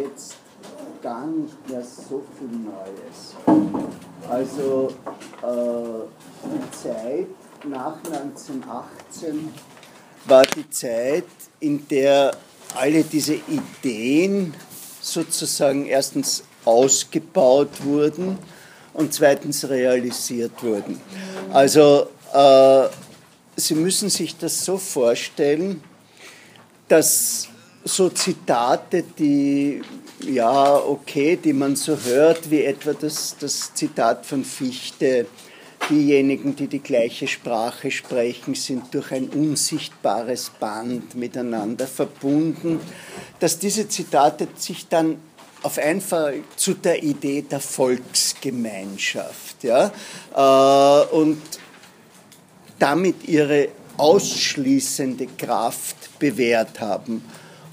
jetzt gar nicht mehr so viel Neues. Also äh, die Zeit nach 1918 war die Zeit, in der alle diese Ideen sozusagen erstens ausgebaut wurden und zweitens realisiert wurden. Also äh, Sie müssen sich das so vorstellen, dass so Zitate, die ja okay, die man so hört, wie etwa das, das Zitat von Fichte, diejenigen, die die gleiche Sprache sprechen, sind durch ein unsichtbares Band miteinander verbunden, dass diese Zitate sich dann auf einfach zu der Idee der Volksgemeinschaft ja, äh, und damit ihre ausschließende Kraft bewährt haben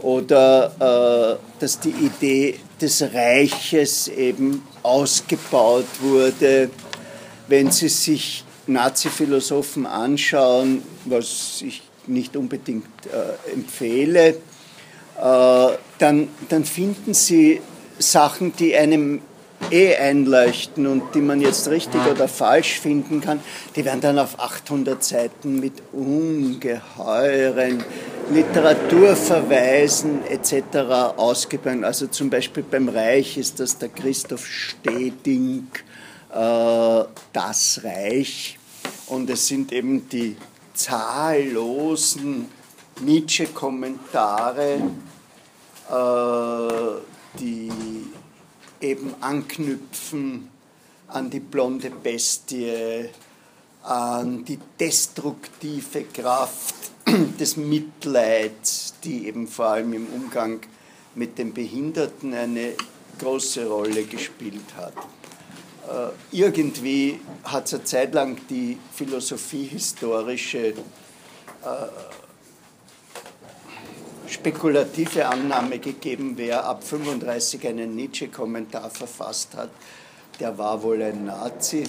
oder äh, dass die Idee des Reiches eben ausgebaut wurde. Wenn Sie sich Nazi-Philosophen anschauen, was ich nicht unbedingt äh, empfehle, äh, dann, dann finden Sie Sachen, die einem eh einleuchten und die man jetzt richtig oder falsch finden kann, die werden dann auf 800 Seiten mit ungeheuren Literaturverweisen etc. ausgebaut. Also zum Beispiel beim Reich ist das der Christoph Steding, äh, das Reich. Und es sind eben die zahllosen Nietzsche-Kommentare, äh, die eben anknüpfen an die blonde Bestie, an die destruktive Kraft des Mitleids, die eben vor allem im Umgang mit den Behinderten eine große Rolle gespielt hat. Äh, irgendwie hat es eine Zeit lang die philosophiehistorische äh, spekulative Annahme gegeben, wer ab 35 einen Nietzsche-Kommentar verfasst hat, der war wohl ein Nazi.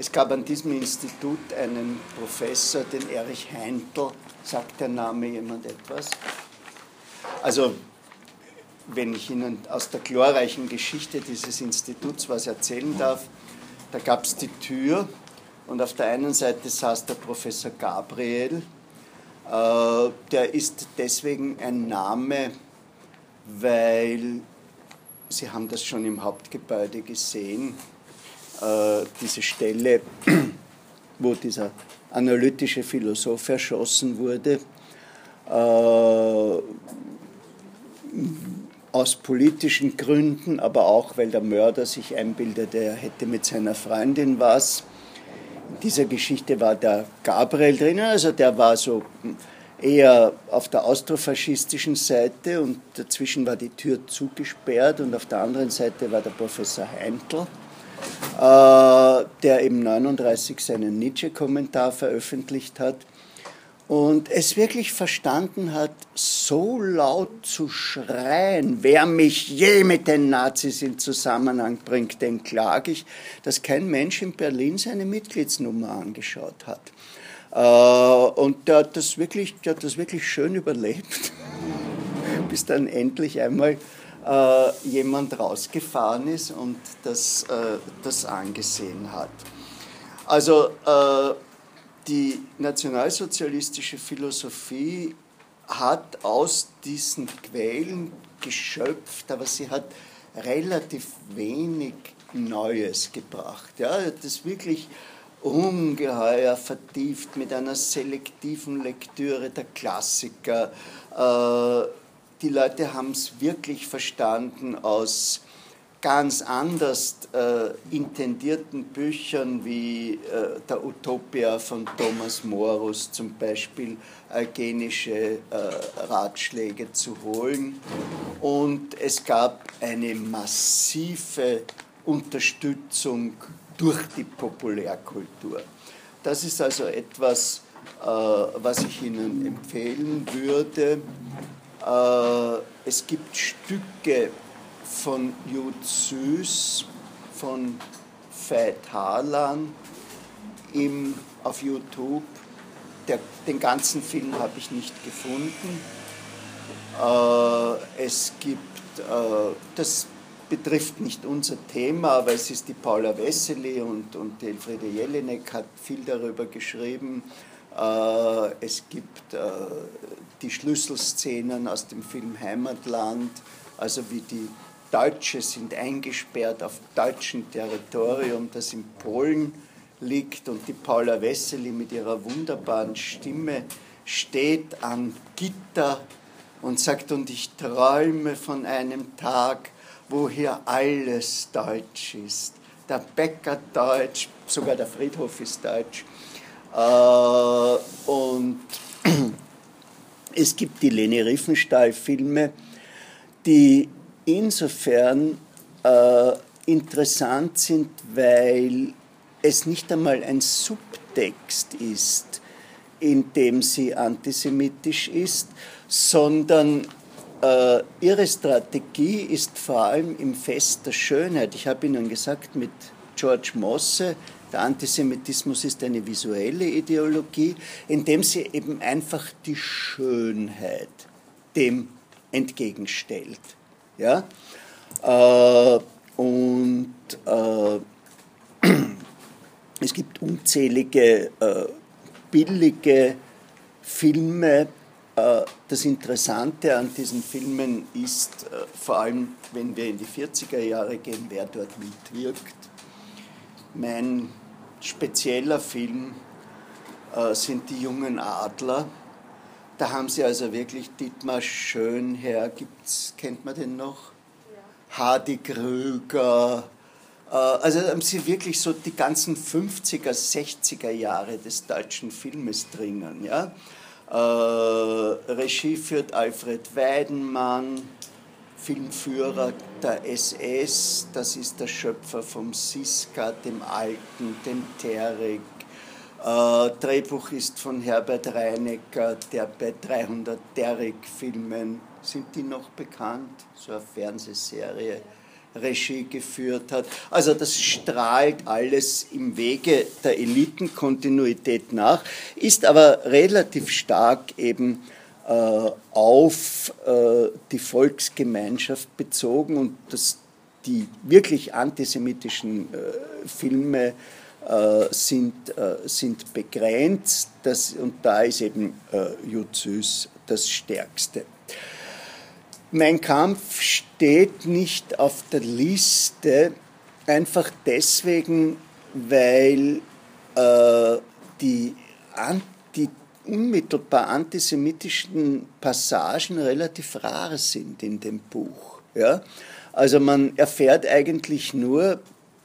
Es gab an diesem Institut einen Professor, den Erich Heintl, sagt der Name jemand etwas? Also, wenn ich Ihnen aus der glorreichen Geschichte dieses Instituts was erzählen darf, da gab es die Tür und auf der einen Seite saß der Professor Gabriel, äh, der ist deswegen ein Name, weil Sie haben das schon im Hauptgebäude gesehen, diese Stelle, wo dieser analytische Philosoph erschossen wurde, äh, aus politischen Gründen, aber auch weil der Mörder sich einbildete, er hätte mit seiner Freundin was. Dieser Geschichte war der Gabriel drinnen, also der war so eher auf der austrofaschistischen Seite und dazwischen war die Tür zugesperrt und auf der anderen Seite war der Professor Heintl, äh, der im 39 seinen Nietzsche-Kommentar veröffentlicht hat und es wirklich verstanden hat, so laut zu schreien, wer mich je mit den Nazis in Zusammenhang bringt, den klage ich, dass kein Mensch in Berlin seine Mitgliedsnummer angeschaut hat. Äh, und der hat das wirklich, der hat das wirklich schön überlebt, bis dann endlich einmal äh, jemand rausgefahren ist und das, äh, das angesehen hat. Also die nationalsozialistische Philosophie hat aus diesen Quellen geschöpft, aber sie hat relativ wenig Neues gebracht. Ja, das wirklich ungeheuer vertieft mit einer selektiven Lektüre der Klassiker. Äh, die Leute haben es wirklich verstanden aus ganz anders äh, intendierten Büchern wie äh, der Utopia von Thomas Morus zum Beispiel eugenische äh, Ratschläge zu holen. Und es gab eine massive Unterstützung durch die Populärkultur. Das ist also etwas, äh, was ich Ihnen empfehlen würde. Äh, es gibt Stücke, von Jud Süß, von Veit Harlan im, auf YouTube. Der, den ganzen Film habe ich nicht gefunden. Äh, es gibt äh, das betrifft nicht unser Thema, aber es ist die Paula Wessely und, und Elfriede Jelinek hat viel darüber geschrieben. Äh, es gibt äh, die Schlüsselszenen aus dem Film Heimatland, also wie die Deutsche sind eingesperrt auf deutschem Territorium, das in Polen liegt und die Paula Wessely mit ihrer wunderbaren Stimme steht am Gitter und sagt, und ich träume von einem Tag, wo hier alles deutsch ist. Der Bäcker deutsch, sogar der Friedhof ist deutsch. Äh, und es gibt die Leni Riefenstahl-Filme, die insofern äh, interessant sind, weil es nicht einmal ein Subtext ist, in dem sie antisemitisch ist, sondern äh, ihre Strategie ist vor allem im Fest der Schönheit. Ich habe Ihnen gesagt, mit George Mosse, der Antisemitismus ist eine visuelle Ideologie, indem sie eben einfach die Schönheit dem entgegenstellt. Ja? Äh, und äh, es gibt unzählige äh, billige Filme. Äh, das Interessante an diesen Filmen ist, äh, vor allem wenn wir in die 40er Jahre gehen, wer dort mitwirkt. Mein spezieller Film äh, sind die jungen Adler. Da haben sie also wirklich Dietmar Schönherr, gibt's, kennt man den noch? Ja. Hardy Krüger, äh, also haben sie wirklich so die ganzen 50er, 60er Jahre des deutschen Filmes drinnen. Ja? Äh, Regie führt Alfred Weidenmann, Filmführer der SS, das ist der Schöpfer vom Siska, dem Alten, dem Terek. Äh, Drehbuch ist von Herbert Reinecker, der bei 300 Derek-Filmen, sind die noch bekannt? So eine Fernsehserie Regie geführt hat. Also das strahlt alles im Wege der Elitenkontinuität nach, ist aber relativ stark eben auf äh, die Volksgemeinschaft bezogen und das, die wirklich antisemitischen äh, Filme äh, sind, äh, sind begrenzt das, und da ist eben äh, Jud das Stärkste. Mein Kampf steht nicht auf der Liste, einfach deswegen, weil äh, die, die unmittelbar antisemitischen Passagen relativ rar sind in dem Buch. Ja? Also man erfährt eigentlich nur,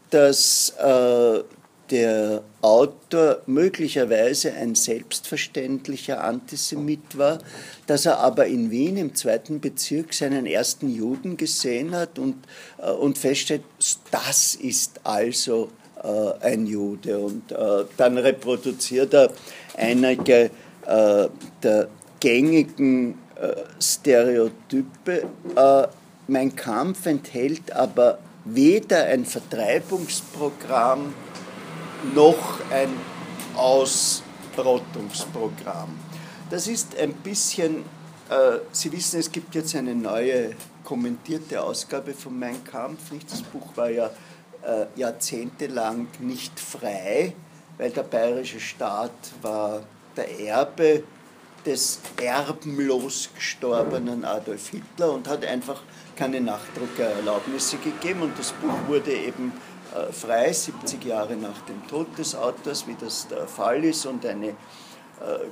dass äh, der Autor möglicherweise ein selbstverständlicher Antisemit war, dass er aber in Wien im zweiten Bezirk seinen ersten Juden gesehen hat und, äh, und feststellt, das ist also äh, ein Jude. Und äh, dann reproduziert er einige äh, der gängigen äh, Stereotype. Äh, mein Kampf enthält aber weder ein Vertreibungsprogramm, noch ein Ausrottungsprogramm. Das ist ein bisschen, äh, Sie wissen, es gibt jetzt eine neue kommentierte Ausgabe von Mein Kampf. Das Buch war ja äh, jahrzehntelang nicht frei, weil der bayerische Staat war der Erbe des erbenlos gestorbenen Adolf Hitler und hat einfach keine Nachdruckererlaubnisse gegeben und das Buch wurde eben äh, frei, 70 Jahre nach dem Tod des Autors, wie das der Fall ist. Und eine äh,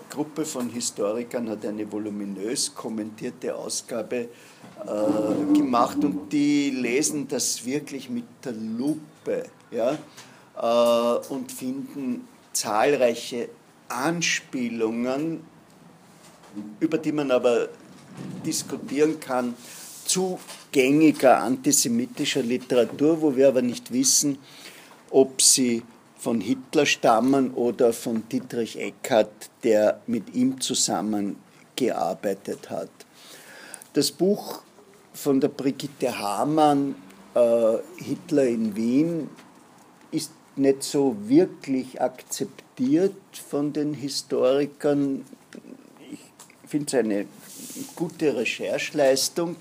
Gruppe von Historikern hat eine voluminös kommentierte Ausgabe äh, gemacht und die lesen das wirklich mit der Lupe ja, und finden zahlreiche Anspielungen, über die man aber diskutieren kann, zu gängiger antisemitischer Literatur, wo wir aber nicht wissen, ob sie von Hitler stammen oder von Dietrich Eckart, der mit ihm zusammengearbeitet hat. Das Buch von der Brigitte Hamann, äh, Hitler in Wien, ist nicht so wirklich akzeptiert von den Historikern. Ich finde es eine gute Rechercheleistung.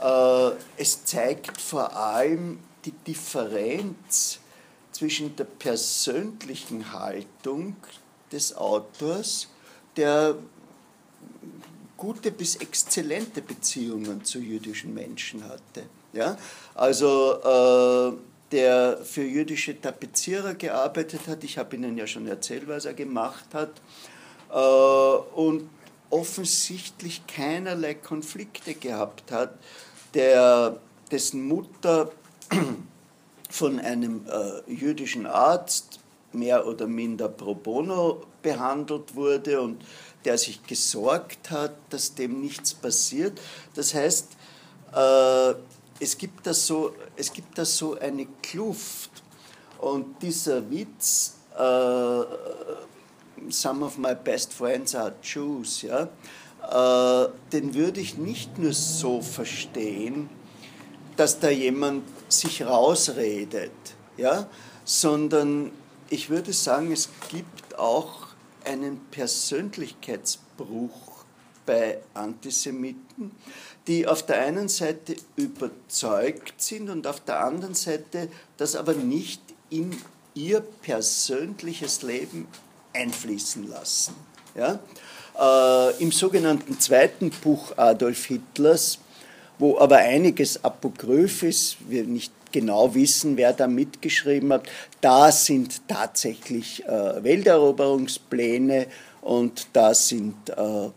Äh, es zeigt vor allem die Differenz zwischen der persönlichen Haltung des Autors, der gute bis exzellente Beziehungen zu jüdischen Menschen hatte. Ja? Also äh, der für jüdische Tapezierer gearbeitet hat, ich habe Ihnen ja schon erzählt, was er gemacht hat, äh, und offensichtlich keinerlei Konflikte gehabt hat, der, dessen Mutter von einem äh, jüdischen Arzt mehr oder minder pro bono behandelt wurde und der sich gesorgt hat, dass dem nichts passiert. Das heißt, äh, es, gibt da so, es gibt da so eine Kluft und dieser Witz, äh, Some of my best friends are Jews, ja, äh, den würde ich nicht nur so verstehen, dass da jemand sich rausredet, ja, sondern ich würde sagen, es gibt auch einen Persönlichkeitsbruch bei Antisemiten, die auf der einen Seite überzeugt sind und auf der anderen Seite das aber nicht in ihr persönliches Leben einfließen lassen. Ja? Äh, Im sogenannten zweiten Buch Adolf Hitlers, wo aber einiges apokryph ist, wir nicht genau wissen, wer da mitgeschrieben hat, da sind tatsächlich äh, Welteroberungspläne und da sind äh,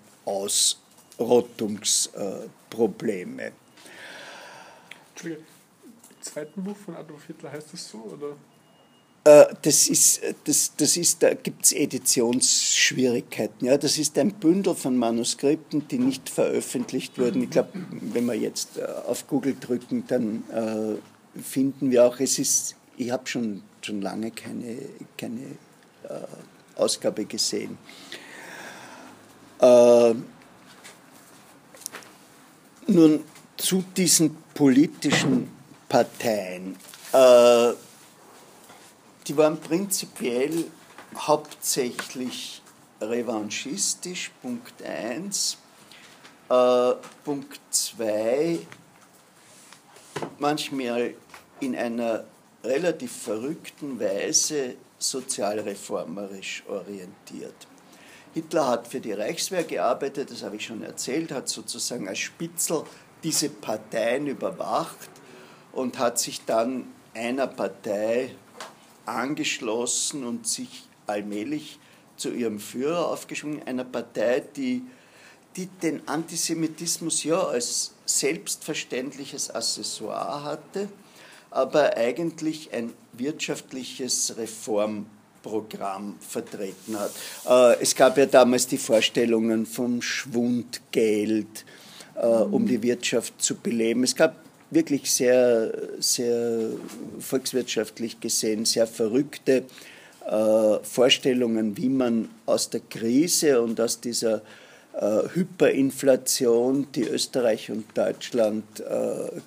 Ausrottungsprobleme. Entschuldigung, im zweiten Buch von Adolf Hitler heißt das so? Oder? Äh, das ist, das, das ist, da gibt es Editionsschwierigkeiten. Ja? Das ist ein Bündel von Manuskripten, die nicht veröffentlicht wurden. Ich glaube, wenn wir jetzt äh, auf Google drücken, dann äh, finden wir auch, es ist, ich habe schon, schon lange keine, keine äh, Ausgabe gesehen. Äh, nun zu diesen politischen Parteien. Äh, die waren prinzipiell hauptsächlich revanchistisch, Punkt 1. Äh, Punkt 2, manchmal in einer relativ verrückten Weise sozialreformerisch orientiert. Hitler hat für die Reichswehr gearbeitet, das habe ich schon erzählt, hat sozusagen als Spitzel diese Parteien überwacht und hat sich dann einer Partei angeschlossen und sich allmählich zu ihrem Führer aufgeschwungen, einer Partei, die, die den Antisemitismus ja als selbstverständliches Accessoire hatte, aber eigentlich ein wirtschaftliches Reformprogramm vertreten hat. Äh, es gab ja damals die Vorstellungen vom Schwundgeld, äh, um die Wirtschaft zu beleben. Es gab wirklich sehr, sehr volkswirtschaftlich gesehen sehr verrückte äh, Vorstellungen, wie man aus der Krise und aus dieser Hyperinflation, die Österreich und Deutschland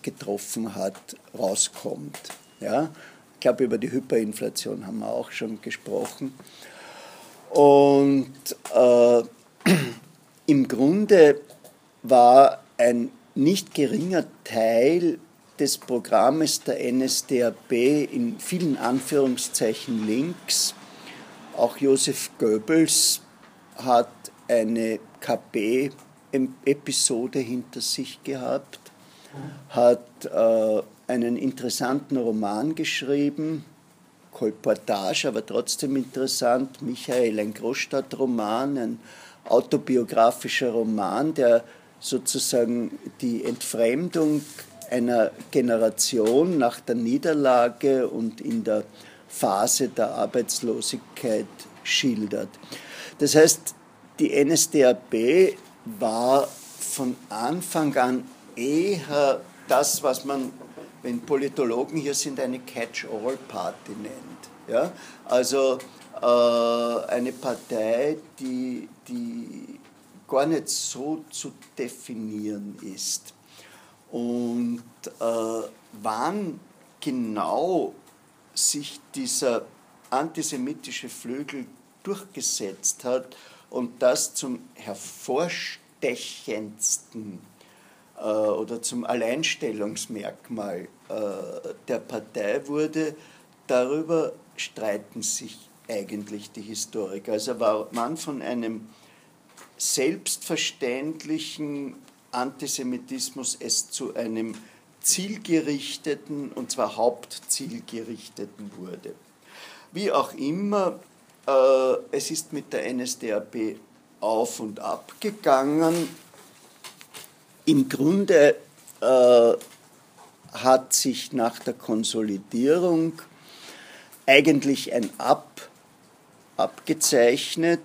getroffen hat, rauskommt. Ja? Ich glaube, über die Hyperinflation haben wir auch schon gesprochen. Und äh, im Grunde war ein nicht geringer Teil des Programmes der NSDAP in vielen Anführungszeichen links. Auch Josef Goebbels hat eine KP-Episode hinter sich gehabt, hat äh, einen interessanten Roman geschrieben, Kolportage, aber trotzdem interessant, Michael, ein Großstadtroman, ein autobiografischer Roman, der sozusagen die Entfremdung einer Generation nach der Niederlage und in der Phase der Arbeitslosigkeit schildert. Das heißt, die NSDAP war von Anfang an eher das, was man, wenn Politologen hier sind, eine Catch-all-Party nennt. Ja? Also äh, eine Partei, die, die gar nicht so zu definieren ist. Und äh, wann genau sich dieser antisemitische Flügel durchgesetzt hat und das zum hervorstechendsten äh, oder zum Alleinstellungsmerkmal der Partei wurde, darüber streiten sich eigentlich die Historiker. Also war man von einem selbstverständlichen Antisemitismus es zu einem zielgerichteten, und zwar hauptzielgerichteten wurde. Wie auch immer, äh, es ist mit der NSDAP auf und ab gegangen. Im Grunde äh, hat sich nach der Konsolidierung eigentlich ein Ab abgezeichnet.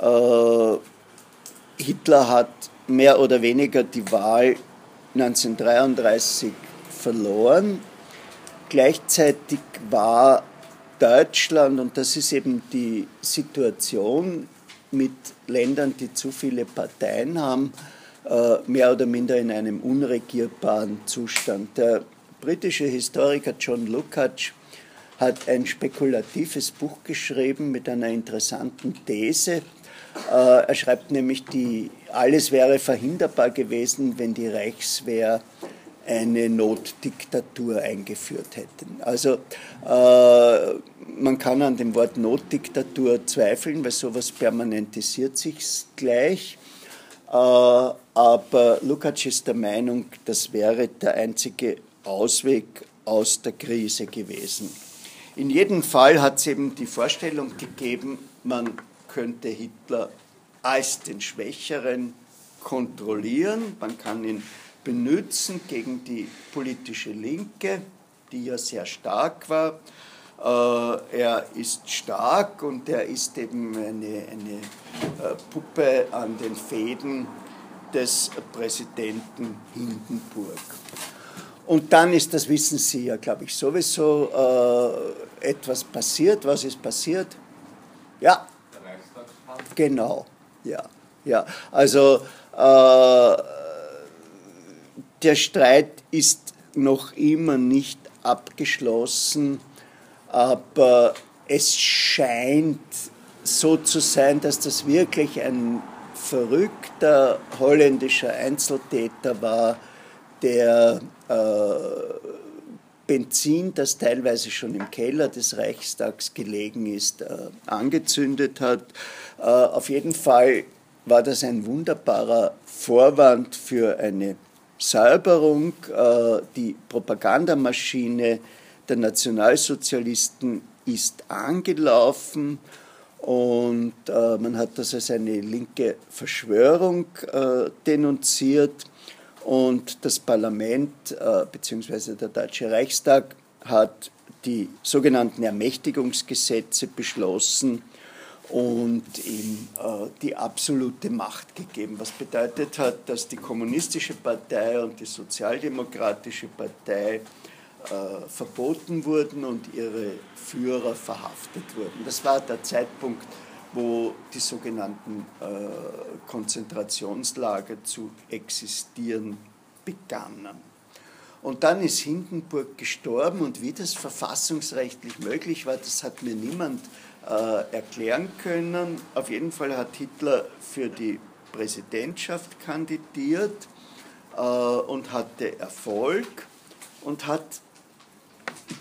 Äh, Hitler hat mehr oder weniger die Wahl 1933 verloren. Gleichzeitig war Deutschland, und das ist eben die Situation mit Ländern, die zu viele Parteien haben, mehr oder minder in einem unregierbaren Zustand. Der britische Historiker John Lukács hat ein spekulatives Buch geschrieben mit einer interessanten These. Äh, er schreibt nämlich, die, alles wäre verhinderbar gewesen, wenn die Reichswehr eine Notdiktatur eingeführt hätten. Also äh, man kann an dem Wort Notdiktatur zweifeln, weil sowas permanentisiert sich gleich. Äh, aber Lukács ist der Meinung, das wäre der einzige Ausweg aus der Krise gewesen. In jedem Fall hat es eben die Vorstellung gegeben, man könnte Hitler als den Schwächeren kontrollieren, man kann ihn benutzen gegen die politische Linke, die ja sehr stark war. Äh, er ist stark und er ist eben eine, eine äh, Puppe an den Fäden des Präsidenten Hindenburg. Und dann ist, das wissen Sie ja, glaube ich, sowieso äh, etwas passiert. Was ist passiert? Ja. Genau, ja. ja. Also äh, der Streit ist noch immer nicht abgeschlossen, aber es scheint so zu sein, dass das wirklich ein verrückter holländischer Einzeltäter war, der äh, Benzin, das teilweise schon im Keller des Reichstags gelegen ist, äh, angezündet hat. Äh, auf jeden Fall war das ein wunderbarer Vorwand für eine Säuberung, äh, die Propagandamaschine der Nationalsozialisten ist angelaufen und äh, man hat das als eine linke Verschwörung äh, denunziert und das Parlament bzw. der Deutsche Reichstag hat die sogenannten Ermächtigungsgesetze beschlossen, und ihm äh, die absolute Macht gegeben, was bedeutet hat, dass die kommunistische Partei und die sozialdemokratische Partei äh, verboten wurden und ihre Führer verhaftet wurden. Das war der Zeitpunkt, wo die sogenannten äh, Konzentrationslager zu existieren begannen. Und dann ist Hindenburg gestorben und wie das verfassungsrechtlich möglich war, das hat mir niemand äh, erklären können. Auf jeden Fall hat Hitler für die Präsidentschaft kandidiert äh, und hatte Erfolg und hat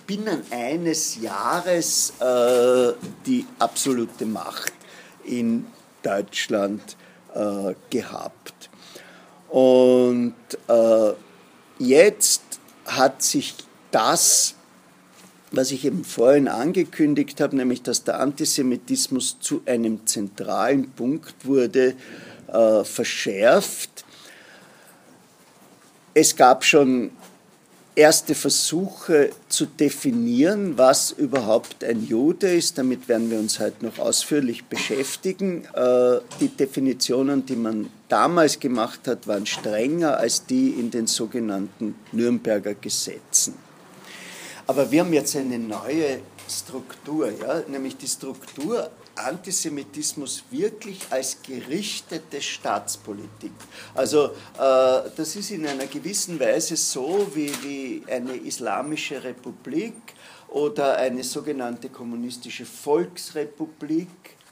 binnen eines Jahres äh, die absolute Macht in Deutschland äh, gehabt. Und äh, jetzt hat sich das was ich eben vorhin angekündigt habe, nämlich dass der Antisemitismus zu einem zentralen Punkt wurde, äh, verschärft. Es gab schon erste Versuche zu definieren, was überhaupt ein Jude ist. Damit werden wir uns heute noch ausführlich beschäftigen. Äh, die Definitionen, die man damals gemacht hat, waren strenger als die in den sogenannten Nürnberger Gesetzen. Aber wir haben jetzt eine neue Struktur, ja? nämlich die Struktur Antisemitismus wirklich als gerichtete Staatspolitik. Also äh, das ist in einer gewissen Weise so wie, wie eine islamische Republik oder eine sogenannte kommunistische Volksrepublik,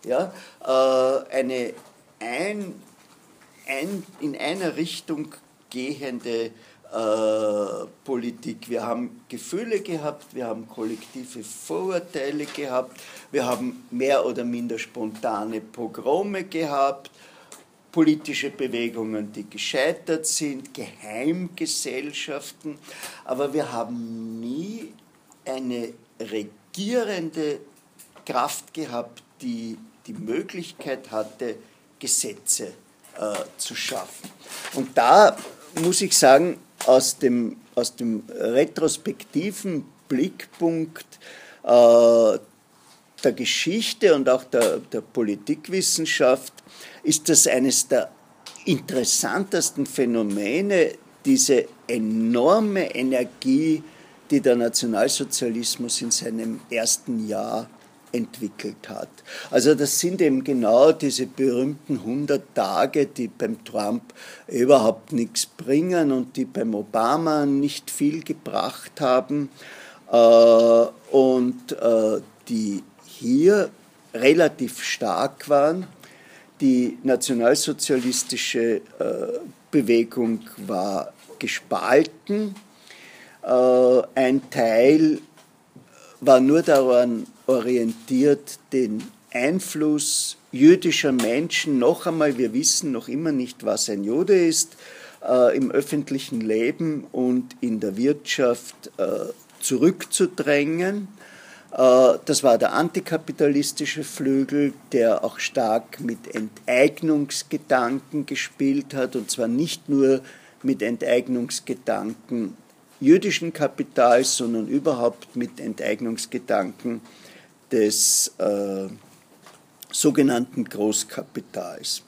ja? Äh, eine ein, ein, in einer Richtung gehende Politik. Wir haben Gefühle gehabt, wir haben kollektive Vorurteile gehabt, wir haben mehr oder minder spontane Pogrome gehabt, politische Bewegungen, die gescheitert sind, Geheimgesellschaften, aber wir haben nie eine regierende Kraft gehabt, die die Möglichkeit hatte, Gesetze äh, zu schaffen. Und da muss ich sagen, aus dem, aus dem retrospektiven Blickpunkt äh, der Geschichte und auch der, der Politikwissenschaft ist das eines der interessantesten Phänomene, diese enorme Energie, die der Nationalsozialismus in seinem ersten Jahr entwickelt hat. Also das sind eben genau diese berühmten 100 Tage, die beim Trump überhaupt nichts bringen und die beim Obama nicht viel gebracht haben äh, und äh, die hier relativ stark waren. Die nationalsozialistische äh, Bewegung war gespalten. Ein Teil war nur daran orientiert, den Einfluss jüdischer Menschen, noch einmal, wir wissen noch immer nicht, was ein Jude ist, äh, im öffentlichen Leben und in der Wirtschaft äh, zurückzudrängen. Äh, das war der antikapitalistische Flügel, der auch stark mit Enteignungsgedanken gespielt hat, und zwar nicht nur mit Enteignungsgedanken jüdischen Kapitals, sondern überhaupt mit Enteignungsgedanken des äh, sogenannten Großkapitals.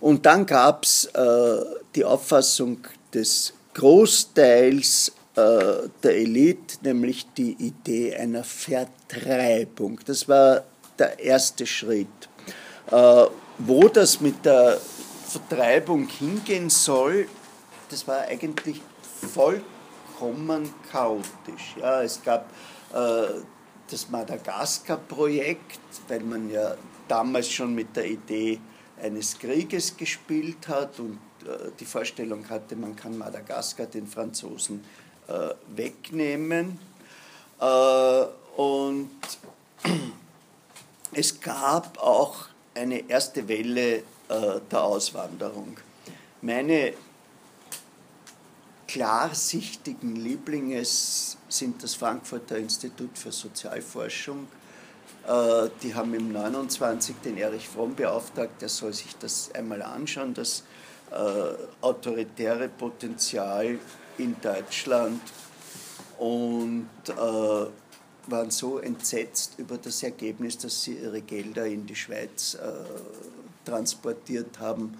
Und dann gab es äh, die Auffassung des Großteils äh, der Elite, nämlich die Idee einer Vertreibung. Das war der erste Schritt. Äh, wo das mit der Vertreibung hingehen soll, das war eigentlich voll vollkommen chaotisch. Ja, es gab äh, das Madagaskar-Projekt, weil man ja damals schon mit der Idee eines Krieges gespielt hat und äh, die Vorstellung hatte, man kann Madagaskar den Franzosen äh, wegnehmen. Äh, und es gab auch eine erste Welle äh, der Auswanderung. Meine klarsichtigen Lieblinges sind das Frankfurter Institut für Sozialforschung. Äh, die haben im 29 den Erich Fromm beauftragt, der soll sich das einmal anschauen, das äh, autoritäre Potenzial in Deutschland und äh, waren so entsetzt über das Ergebnis, dass sie ihre Gelder in die Schweiz transportiert haben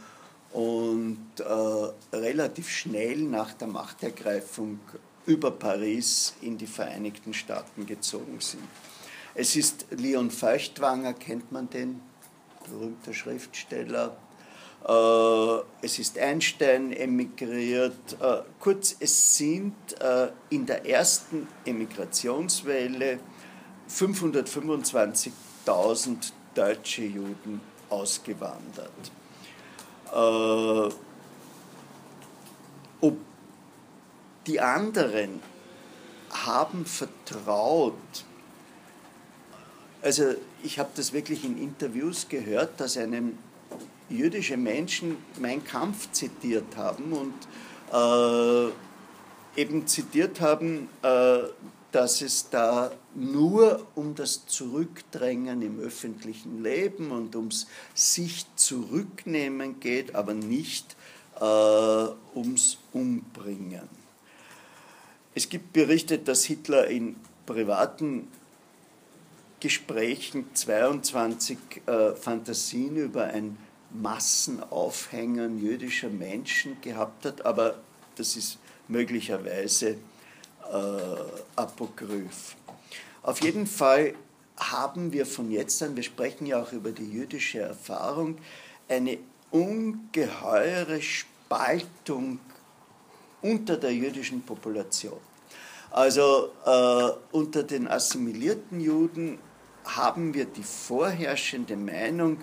und äh, relativ schnell nach der Machtergreifung über Paris in die Vereinigten Staaten gezogen sind. Es ist Leon Feuchtwanger, kennt man den, berühmter Schriftsteller. Äh, es ist Einstein emigriert. Äh, kurz, es sind äh, in der ersten Emigrationswelle 525.000 deutsche Juden ausgewandert ob die anderen haben vertraut, also ich habe das wirklich in Interviews gehört, dass einem jüdische Menschen Mein Kampf zitiert haben und äh, eben zitiert haben, äh, dass es da nur um das Zurückdrängen im öffentlichen Leben und ums sich zurücknehmen geht, aber nicht äh, ums Umbringen. Es gibt Berichte, dass Hitler in privaten Gesprächen 22 äh, Fantasien über ein Massenaufhängen jüdischer Menschen gehabt hat, aber das ist möglicherweise äh, apokryph. Auf jeden Fall haben wir von jetzt an, wir sprechen ja auch über die jüdische Erfahrung, eine ungeheure Spaltung unter der jüdischen Population. Also äh, unter den assimilierten Juden haben wir die vorherrschende Meinung,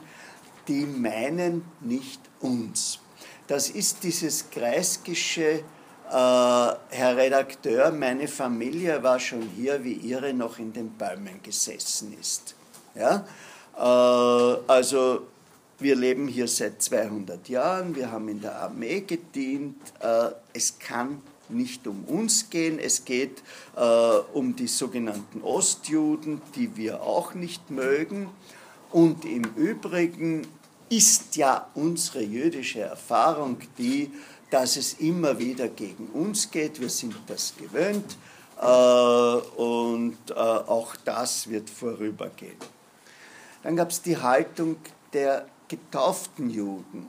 die meinen nicht uns. das ist dieses Kreiskische, äh, Herr Redakteur, meine Familie war schon hier, wie Ihre noch in den Bäumen gesessen ist. Ja? Äh, also wir leben hier seit 200 Jahren, wir haben in der Armee gedient, äh, es kann nicht um uns gehen, es geht äh, um die sogenannten Ostjuden, die wir auch nicht mögen. Und im Übrigen ist ja unsere jüdische Erfahrung die, dass es immer wieder gegen uns geht. Wir sind das gewöhnt äh, und äh, auch das wird vorübergehen. Dann gab es die Haltung der getauften Juden.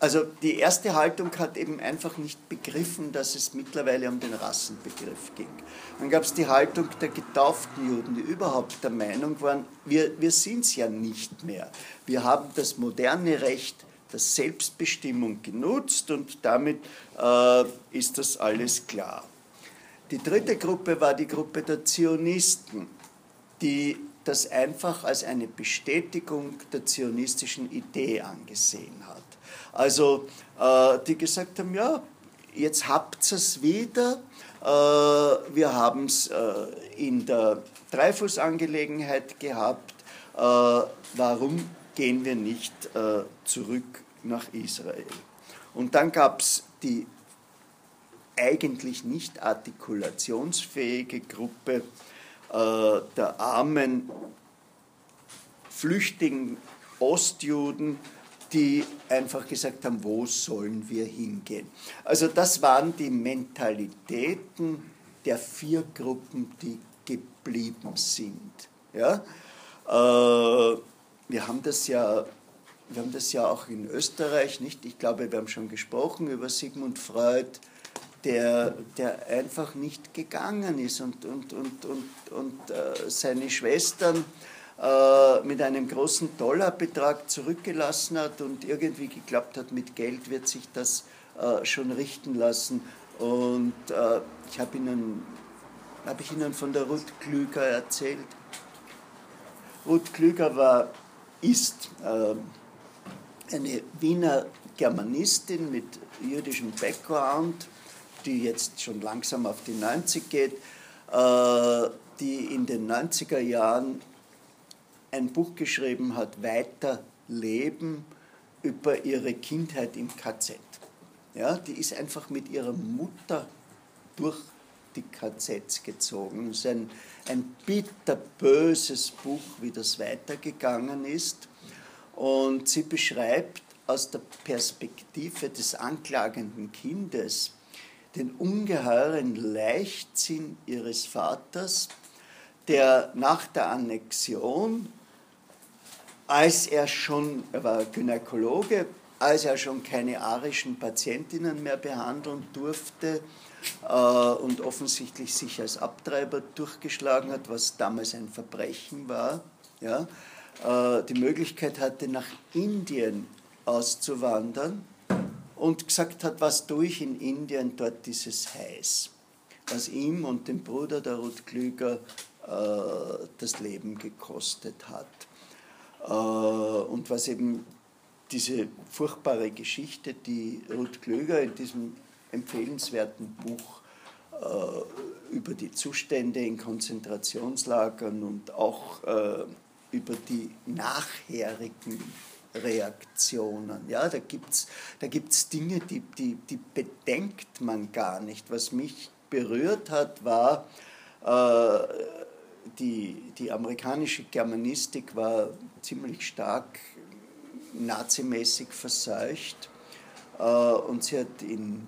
Also die erste Haltung hat eben einfach nicht begriffen, dass es mittlerweile um den Rassenbegriff ging. Dann gab es die Haltung der getauften Juden, die überhaupt der Meinung waren, wir, wir sind es ja nicht mehr. Wir haben das moderne Recht der Selbstbestimmung genutzt und damit äh, ist das alles klar. Die dritte Gruppe war die Gruppe der Zionisten, die das einfach als eine Bestätigung der zionistischen Idee angesehen hat. Also äh, die gesagt haben, ja, jetzt habt ihr es wieder. Äh, wir haben es äh, in der Dreifußangelegenheit gehabt. Äh, warum gehen wir nicht äh, zurück nach Israel? Und dann gab es die eigentlich nicht artikulationsfähige Gruppe äh, der armen, flüchtigen Ostjuden, die einfach gesagt haben, wo sollen wir hingehen. Also das waren die Mentalitäten der vier Gruppen, die geblieben sind. Ja? Äh, wir haben das ja wir haben das ja auch in Österreich, nicht? Ich glaube, wir haben schon gesprochen über Sigmund Freud, der, der einfach nicht gegangen ist und, und, und, und, und äh, seine Schwestern mit einem großen Dollarbetrag zurückgelassen hat und irgendwie geglaubt hat, mit Geld wird sich das äh, schon richten lassen. Und äh, ich habe Ihnen, hab ich Ihnen von der Ruth Klüger erzählt. Ruth Klüger war, ist äh, eine Wiener Germanistin mit jüdischem Background, die jetzt schon langsam auf die 90 geht, äh, die in den 90er Jahren ein Buch geschrieben hat, Weiterleben, über ihre Kindheit im KZ. Ja, die ist einfach mit ihrer Mutter durch die KZs gezogen. Es ist ein, ein bitterböses Buch, wie das weitergegangen ist. Und sie beschreibt aus der Perspektive des anklagenden Kindes den ungeheuren Leichtsinn ihres Vaters, der nach der Annexion als er schon, er war Gynäkologe, als er schon keine arischen Patientinnen mehr behandeln durfte äh, und offensichtlich sich als Abtreiber durchgeschlagen hat, was damals ein Verbrechen war, ja, äh, die Möglichkeit hatte, nach Indien auszuwandern und gesagt hat, was tue ich in Indien, dort dieses heiß, was ihm und dem Bruder der Ruth Klüger äh, das Leben gekostet hat. Äh, und was eben diese furchtbare Geschichte, die Ruth Klöger in diesem empfehlenswerten Buch äh, über die Zustände in Konzentrationslagern und auch äh, über die nachherigen Reaktionen. Ja, da gibt es da gibt's Dinge, die, die, die bedenkt man gar nicht. Was mich berührt hat, war, äh, die, die amerikanische Germanistik war ziemlich stark nazimäßig verseucht äh, und sie hat in,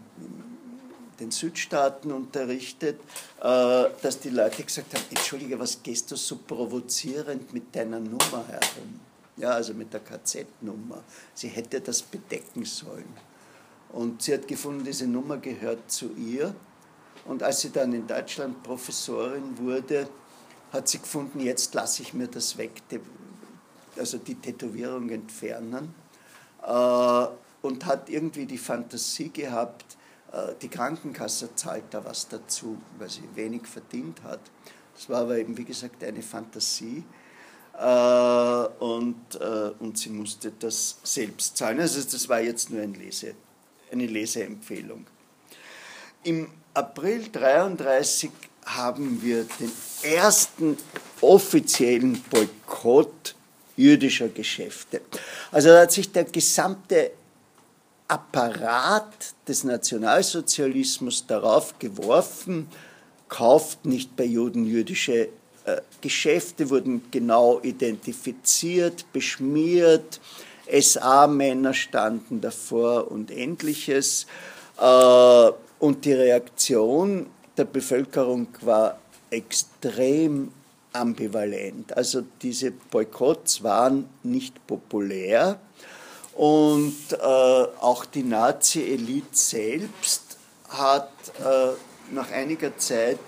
den Südstaaten unterrichtet, äh, dass die Leute gesagt haben, entschuldige, was gehst du so provozierend mit deiner Nummer herum? Ja, also mit der KZ-Nummer. Sie hätte das bedecken sollen. Und sie hat gefunden, diese Nummer gehört zu ihr. Und als sie dann in Deutschland Professorin wurde, hat sie gefunden, jetzt lasse ich mir das weg, also die Tätowierung entfernen äh, und hat irgendwie die Fantasie gehabt, äh, die Krankenkasse zahlt da was dazu, weil sie wenig verdient hat. Das war aber eben, wie gesagt, eine Fantasie. Äh, und, und sie musste das selbst zahlen. Also das war jetzt nur ein Lese, eine Leseempfehlung. Im April 33 haben wir den ersten offiziellen Boykott jüdischer Geschäfte. Also da hat sich der gesamte Apparat des Nationalsozialismus darauf geworfen, kauft nicht bei Juden jüdische äh, Geschäfte, wurden genau identifiziert, beschmiert, SA-Männer standen davor und ähnliches. Äh, und die Reaktion der Bevölkerung war extrem ambivalent. Also diese Boykotts waren nicht populär und äh, auch die Nazi-Elite selbst hat äh, nach einiger Zeit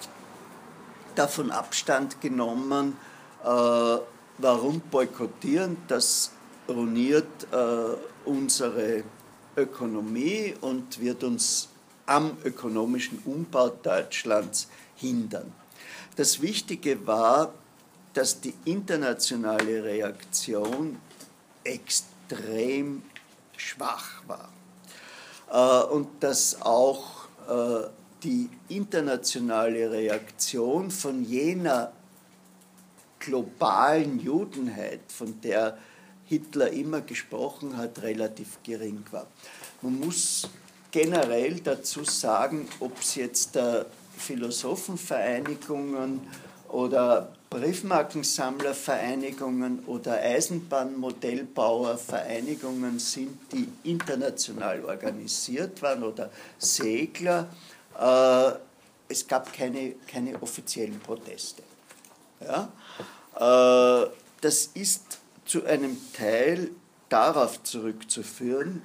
davon Abstand genommen, äh, warum boykottieren, das ruiniert äh, unsere Ökonomie und wird uns am ökonomischen Umbau Deutschlands hindern. Das Wichtige war, dass die internationale Reaktion extrem schwach war äh, und dass auch äh, die internationale Reaktion von jener globalen Judenheit, von der Hitler immer gesprochen hat, relativ gering war. Man muss generell dazu sagen, ob es jetzt der Philosophenvereinigungen oder Briefmarkensammlervereinigungen oder Eisenbahnmodellbauervereinigungen sind, die international organisiert waren oder Segler. Äh, es gab keine, keine offiziellen Proteste. Ja? Äh, das ist zu einem Teil darauf zurückzuführen,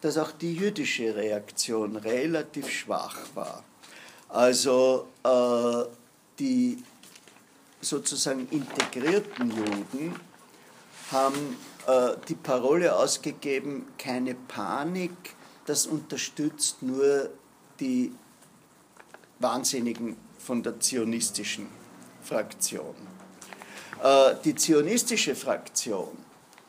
dass auch die jüdische Reaktion relativ schwach war. Also äh, die sozusagen integrierten Juden haben äh, die Parole ausgegeben, keine Panik, das unterstützt nur die Wahnsinnigen von der zionistischen Fraktion. Äh, die zionistische Fraktion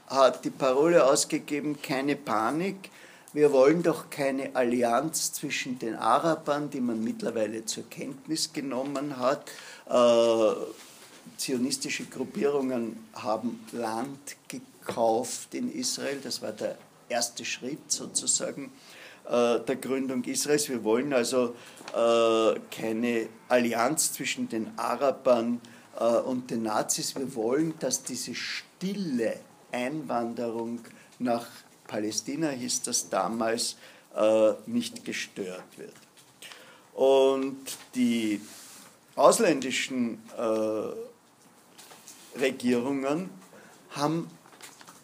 hat die Parole ausgegeben, keine Panik, wir wollen doch keine Allianz zwischen den Arabern, die man mittlerweile zur Kenntnis genommen hat. Äh, zionistische Gruppierungen haben Land gekauft in Israel, das war der erste Schritt sozusagen äh, der Gründung Israels. Wir wollen also äh, keine Allianz zwischen den Arabern äh, und den Nazis. Wir wollen, dass diese stille Einwanderung nach Palästina hieß das damals, äh, nicht gestört wird. Und die ausländischen äh, Regierungen haben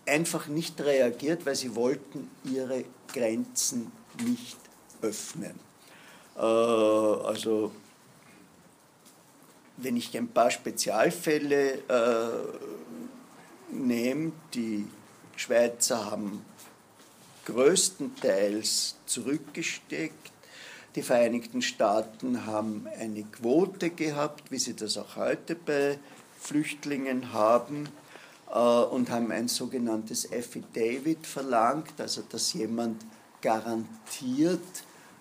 einfach nicht reagiert, weil sie wollten ihre Grenzen nicht öffnen. Äh, also wenn ich ein paar Spezialfälle nehme, die Schweizer haben größtenteils zurückgesteckt. Die Vereinigten Staaten haben eine Quote gehabt, wie sie das auch heute bei Flüchtlingen haben, äh, und haben ein sogenanntes Affidavit verlangt, also dass jemand garantiert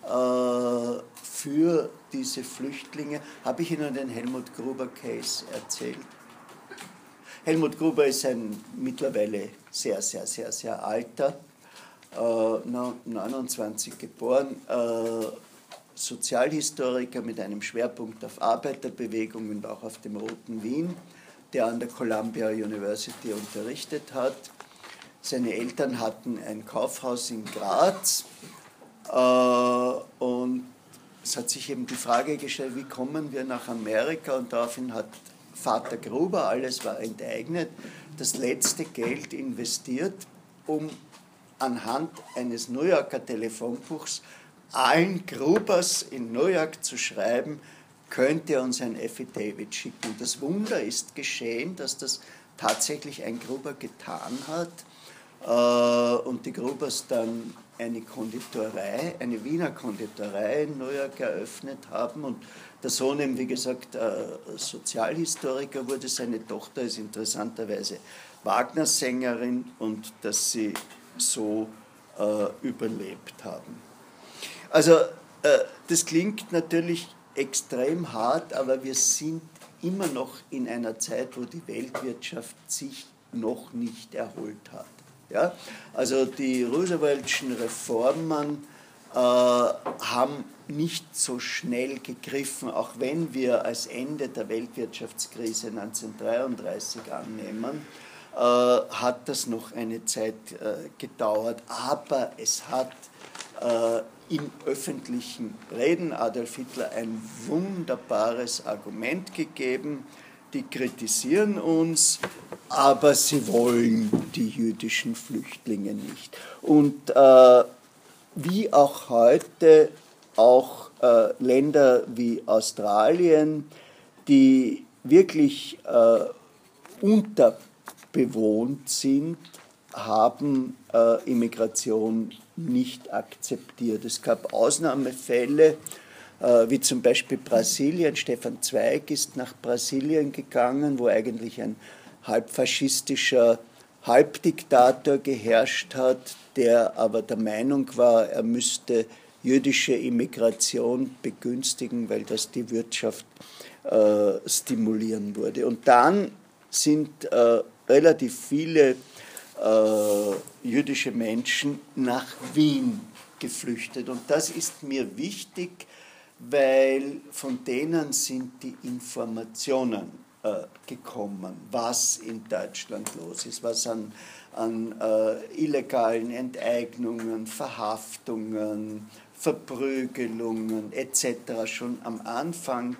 äh, für diese Flüchtlinge. Habe ich Ihnen den Helmut Gruber Case erzählt? Helmut Gruber ist ein mittlerweile sehr, sehr, sehr, sehr alter 29 äh, geboren, äh, Sozialhistoriker mit einem Schwerpunkt auf Arbeiterbewegung und auch auf dem Roten Wien, der an der Columbia University unterrichtet hat. Seine Eltern hatten ein Kaufhaus in Graz äh, und es hat sich eben die Frage gestellt, wie kommen wir nach Amerika und daraufhin hat Vater Gruber, alles war enteignet, das letzte Geld investiert, um anhand eines New Yorker Telefonbuchs allen Grubers in New York zu schreiben, könnte uns ein Affidavit schicken. Das Wunder ist geschehen, dass das tatsächlich ein Gruber getan hat äh, und die Grubers dann eine Konditorei, eine Wiener Konditorei in New York eröffnet haben und der Sohn eben, wie gesagt, äh, Sozialhistoriker wurde, seine Tochter ist interessanterweise Wagner-Sängerin und dass sie so äh, überlebt haben. Also äh, das klingt natürlich extrem hart, aber wir sind immer noch in einer Zeit, wo die Weltwirtschaft sich noch nicht erholt hat. Ja? Also die Rooseveltschen Reformen äh, haben nicht so schnell gegriffen, auch wenn wir als Ende der Weltwirtschaftskrise 1933 annehmen, äh, hat das noch eine Zeit äh, gedauert. Aber es hat äh, im öffentlichen Reden Adolf Hitler ein wunderbares Argument gegeben. Die kritisieren uns, aber sie wollen die jüdischen Flüchtlinge nicht. Und äh, wie auch heute auch äh, Länder wie Australien, die wirklich äh, unterbewohnt sind, haben äh, Immigration nicht akzeptiert. Es gab Ausnahmefälle, äh, wie zum Beispiel Brasilien. Stefan Zweig ist nach Brasilien gegangen, wo eigentlich ein halbfaschistischer Halbdiktator geherrscht hat, der aber der Meinung war, er müsste jüdische Immigration begünstigen, weil das die Wirtschaft äh, stimulieren würde. Und dann sind äh, relativ viele äh, jüdische Menschen nach Wien geflüchtet. Und das ist mir wichtig, weil von denen sind die Informationen äh, gekommen, was in Deutschland los ist, was an, an äh, illegalen Enteignungen, Verhaftungen, Verprügelungen etc. schon am Anfang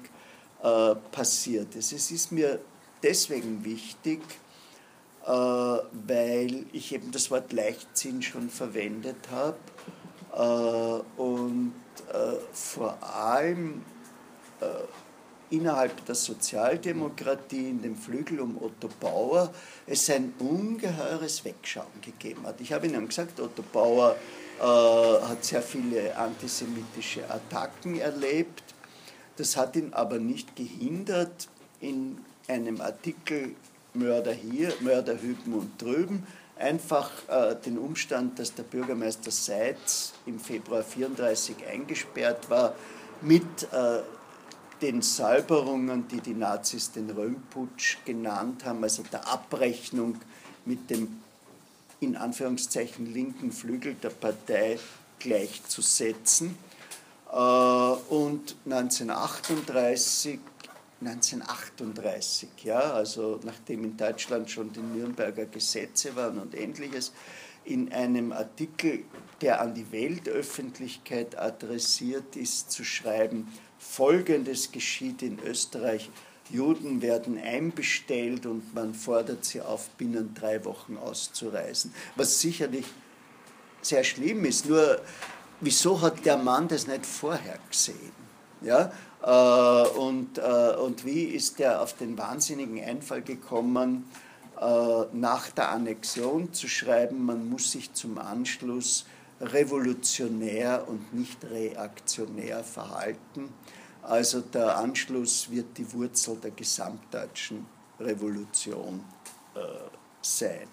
äh, passiert ist. Es ist mir deswegen wichtig, weil ich eben das Wort Leichtsinn schon verwendet habe äh, und äh, vor allem innerhalb der Sozialdemokratie in dem Flügel um Otto Bauer es ein ungeheures Wegschauen gegeben hat. Ich habe Ihnen gesagt, Otto Bauer äh, hat sehr viele antisemitische Attacken erlebt. Das hat ihn aber nicht gehindert, in einem Artikel Mörder hier, Mörder hüben und drüben. Einfach äh, den Umstand, dass der Bürgermeister Seitz im Februar 1934 eingesperrt war, mit äh, den Säuberungen, die die Nazis den Röhmputsch genannt haben, also der Abrechnung mit dem in Anführungszeichen linken Flügel der Partei gleichzusetzen. Äh, und 1938 1938, ja, also nachdem in Deutschland schon die Nürnberger Gesetze waren und ähnliches, in einem Artikel, der an die Weltöffentlichkeit adressiert ist, zu schreiben, Folgendes geschieht in Österreich, Juden werden einbestellt und man fordert sie auf, binnen drei Wochen auszureisen, was sicherlich sehr schlimm ist. Nur wieso hat der Mann das nicht vorher gesehen? Ja? Äh, und, äh, und wie ist er auf den wahnsinnigen Einfall gekommen, äh, nach der Annexion zu schreiben, man muss sich zum Anschluss revolutionär und nicht reaktionär verhalten. Also der Anschluss wird die Wurzel der gesamtdeutschen Revolution äh, sein.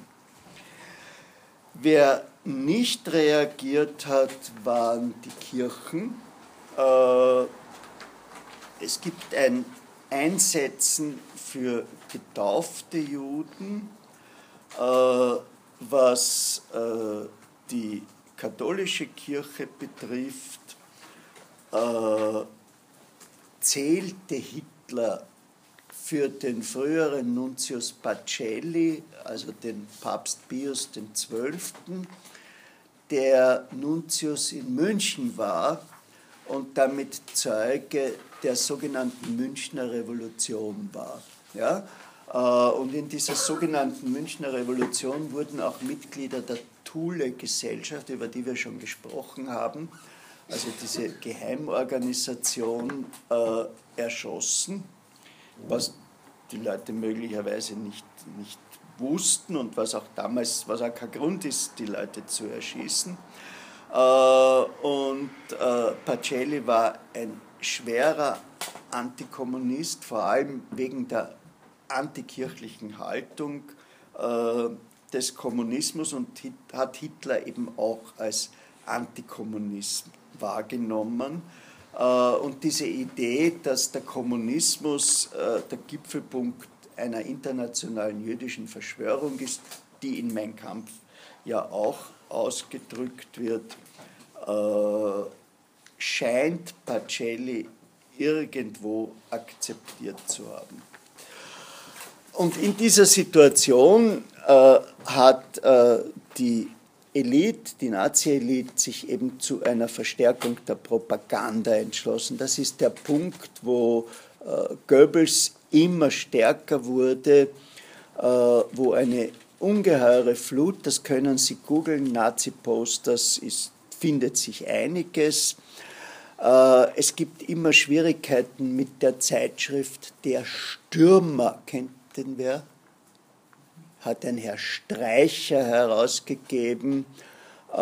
Wer nicht reagiert hat, waren die Kirchen. Äh, es gibt ein Einsetzen für getaufte Juden, äh, was äh, die katholische Kirche betrifft, äh, zählte Hitler für den früheren Nuntius Pacelli, also den Papst Pius XII., der Nuntius in München war und damit Zeuge der sogenannten Münchner Revolution war. Ja? Äh, und in dieser sogenannten Münchner Revolution wurden auch Mitglieder der Thule-Gesellschaft, über die wir schon gesprochen haben, also diese Geheimorganisation, äh, erschossen, was die Leute möglicherweise nicht, nicht wussten und was auch damals, was auch kein Grund ist, die Leute zu erschießen. Äh, und äh, Pacelli war ein schwerer Antikommunist, vor allem wegen der antikirchlichen Haltung äh, des Kommunismus und hat Hitler eben auch als Antikommunist wahrgenommen. Äh, und diese Idee, dass der Kommunismus äh, der Gipfelpunkt einer internationalen jüdischen Verschwörung ist, die in Mein Kampf ja auch ausgedrückt wird, äh, scheint Pacelli irgendwo akzeptiert zu haben. Und in dieser Situation äh, hat äh, die Elite, die Nazi-Elite, sich eben zu einer Verstärkung der Propaganda entschlossen. Das ist der Punkt, wo äh, Goebbels immer stärker wurde, äh, wo eine ungeheure Flut, das können Sie googeln, Nazi-Posters, findet sich einiges. Äh, es gibt immer Schwierigkeiten mit der Zeitschrift Der Stürmer. Kennt den wer? Hat ein Herr Streicher herausgegeben. Äh,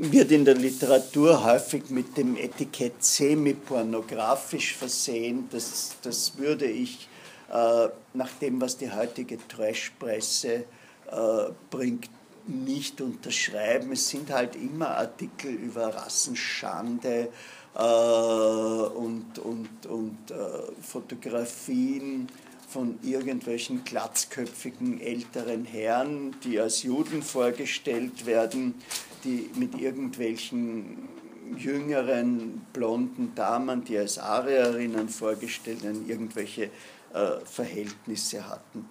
wird in der Literatur häufig mit dem Etikett semi-pornografisch versehen. Das, das würde ich äh, nach dem, was die heutige Trashpresse bringt, nicht unterschreiben. Es sind halt immer Artikel über Rassenschande äh, und, und, und äh, Fotografien von irgendwelchen glatzköpfigen älteren Herren, die als Juden vorgestellt werden, die mit irgendwelchen jüngeren blonden Damen, die als Arierinnen vorgestellt werden, irgendwelche äh, Verhältnisse hatten.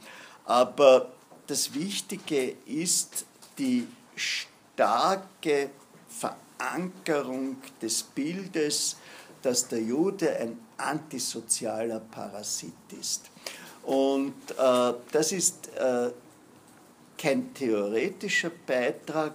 Aber das Wichtige ist die starke Verankerung des Bildes, dass der Jude ein antisozialer Parasit ist. Und äh, das ist äh, kein theoretischer Beitrag,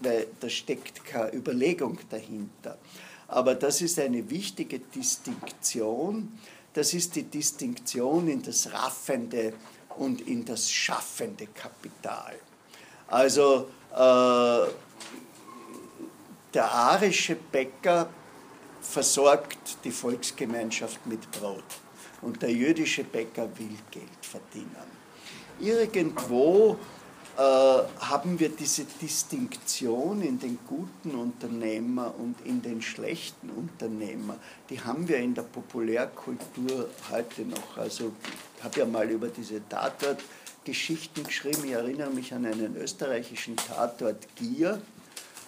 weil da steckt keine Überlegung dahinter. Aber das ist eine wichtige Distinktion. Das ist die Distinktion in das raffende und in das schaffende Kapital. Also äh, der arische Bäcker versorgt die Volksgemeinschaft mit Brot und der jüdische Bäcker will Geld verdienen. Irgendwo äh, haben wir diese Distinktion in den guten Unternehmer und in den schlechten Unternehmer. Die haben wir in der Populärkultur heute noch. Also ich habe ja mal über diese Tatort Geschichten geschrieben. Ich erinnere mich an einen österreichischen Tatort Gier.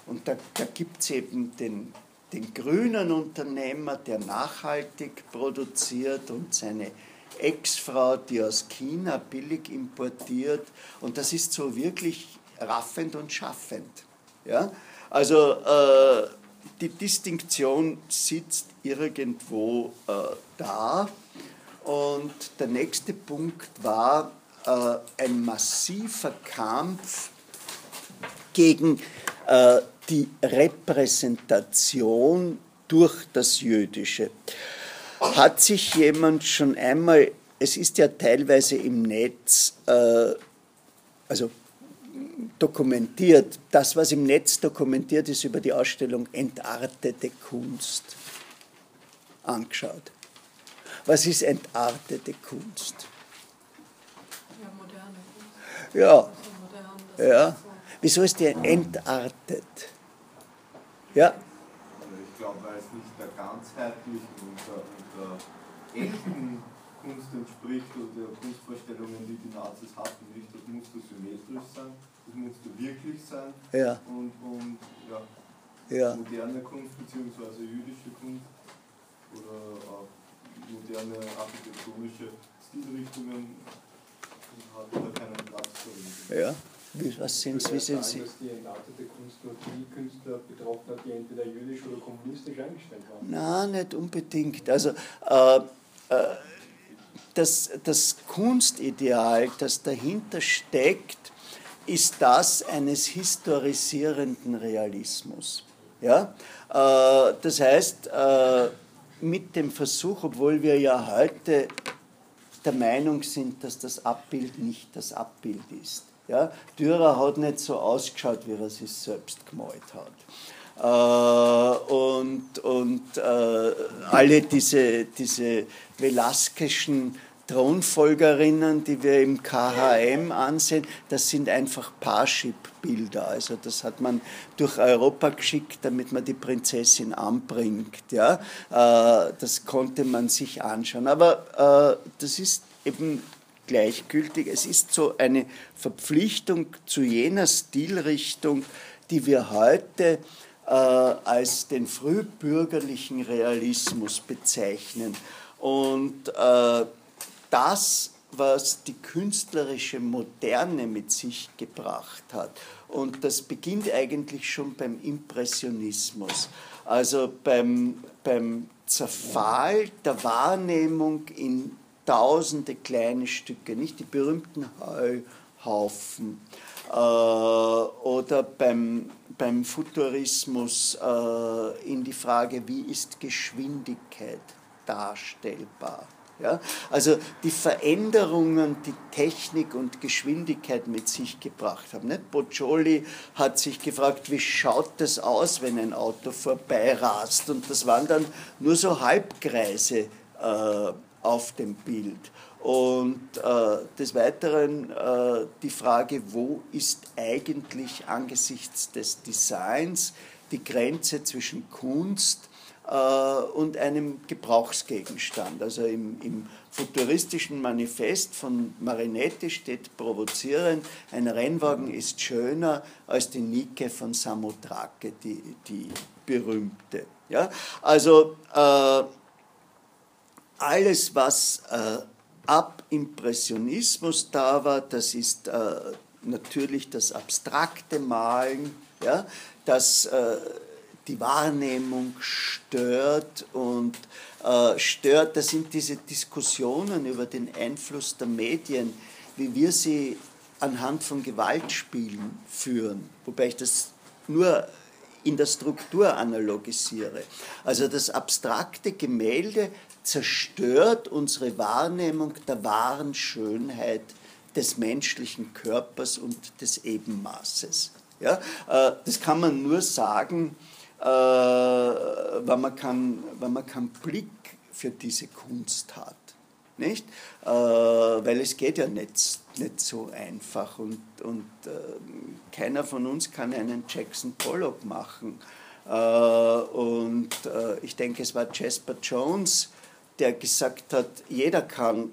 Und da, da gibt es eben den, den grünen Unternehmer, der nachhaltig produziert und seine Ex-Frau, die aus China billig importiert. Und das ist so wirklich raffend und schaffend. Ja? Also äh, die Distinktion sitzt irgendwo äh, da. Und der nächste Punkt war, äh, ein massiver Kampf gegen äh, die Repräsentation durch das Jüdische. Hat sich jemand schon einmal, es ist ja teilweise im Netz, äh, also dokumentiert, das, was im Netz dokumentiert ist über die Ausstellung Entartete Kunst, angeschaut. Was ist entartete Kunst? Ja. Ja. Wieso ist der entartet? Ja. Also ich glaube, weil es nicht der ganzheitlichen und der, und echten Kunst entspricht oder der Kunstvorstellungen, die die Nazis hatten. Nicht, das musste symmetrisch sein, das musste wirklich sein. Ja. Und, und ja, ja. moderne Kunst bzw. jüdische Kunst oder auch moderne architektonische Stilrichtungen hat da keinen Platz für Ja. Wie, was sind, wie sind Sie? dass die entartete Kunst nur die Künstler betroffen hat, die entweder jüdisch oder kommunistisch eingestellt waren? Nein, nicht unbedingt. Also äh, äh, das, das Kunstideal, das dahinter steckt, ist das eines historisierenden Realismus. Ja? Äh, das heißt, äh, mit dem Versuch, obwohl wir ja heute der Meinung sind, dass das Abbild nicht das Abbild ist. Ja? Dürer hat nicht so ausgeschaut, wie er sich selbst gemalt hat. Äh, und und äh, alle diese, diese Velasquezschen Thronfolgerinnen, die wir im KHM ansehen, das sind einfach Parship-Bilder. Also das hat man durch Europa geschickt, damit man die Prinzessin anbringt. Ja? Äh, das konnte man sich anschauen. Aber äh, das ist eben gleichgültig. Es ist so eine Verpflichtung zu jener Stilrichtung, die wir heute äh, als den frühbürgerlichen Realismus bezeichnen. Und äh, das, was die künstlerische Moderne mit sich gebracht hat. Und das beginnt eigentlich schon beim Impressionismus, also beim, beim Zerfall der Wahrnehmung in tausende kleine Stücke, nicht die berühmten Heuhaufen. Äh, oder beim, beim Futurismus äh, in die Frage, wie ist Geschwindigkeit darstellbar. Ja? Also die Veränderungen, die Technik und Geschwindigkeit mit sich gebracht haben. Nicht? Boccioli hat sich gefragt, wie schaut das aus, wenn ein Auto vorbeirast? Und das waren dann nur so Halbkreise äh, auf dem Bild. Und äh, des Weiteren äh, die Frage, wo ist eigentlich angesichts des Designs die Grenze zwischen Kunst und einem Gebrauchsgegenstand. Also im, im, futuristischen Manifest von Marinetti steht provozierend, ein Rennwagen ist schöner als die Nike von Samothrake, die, die berühmte. Ja? Also äh, alles, was äh, ab Impressionismus da war, das ist äh, natürlich das abstrakte Malen, ja? das äh, die Wahrnehmung stört und äh, stört, das sind diese Diskussionen über den Einfluss der Medien, wie wir sie anhand von Gewaltspielen führen, wobei ich das nur in der Struktur analogisiere. Also das abstrakte Gemälde zerstört unsere Wahrnehmung der wahren Schönheit des menschlichen Körpers und des Ebenmaßes. Ja, äh, das kann man nur sagen, äh, weil, man kann, weil man keinen Blick für diese Kunst hat. Nicht? Äh, weil es geht ja nicht, nicht so einfach und, und äh, keiner von uns kann einen Jackson Pollock machen. Und ich denke, es war Jasper Jones, der gesagt hat, jeder kann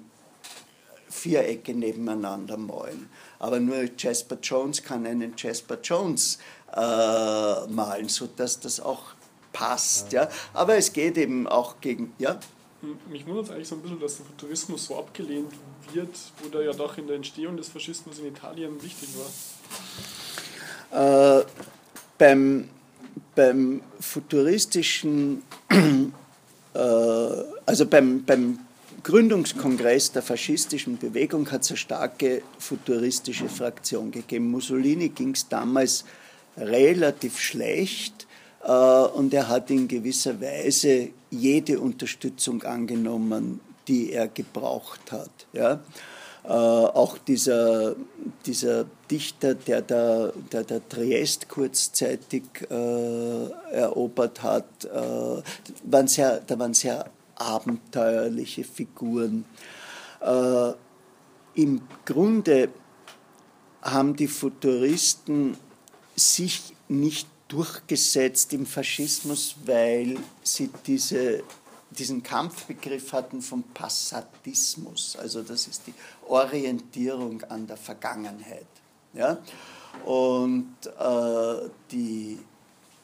Vierecke nebeneinander malen. Aber nur Jasper Jones kann einen Jasper Jones äh, malen, sodass das auch passt. Ja. ja. Aber es geht eben auch gegen. Ja? Mich wundert es eigentlich so ein bisschen, dass der Futurismus so abgelehnt wird, wo der ja doch in der Entstehung des Faschismus in Italien wichtig war. Äh, beim, beim futuristischen, äh, also beim, beim Gründungskongress der faschistischen Bewegung hat es eine starke futuristische Fraktion gegeben. Mussolini ging es damals relativ schlecht äh, und er hat in gewisser Weise jede Unterstützung angenommen, die er gebraucht hat. Ja? Äh, auch dieser, dieser Dichter, der da, der, der Triest kurzzeitig äh, erobert hat, äh, waren sehr, da waren sehr abenteuerliche Figuren. Äh, Im Grunde haben die Futuristen sich nicht durchgesetzt im Faschismus, weil sie diese, diesen Kampfbegriff hatten vom Passatismus. Also das ist die Orientierung an der Vergangenheit. Ja? Und äh, die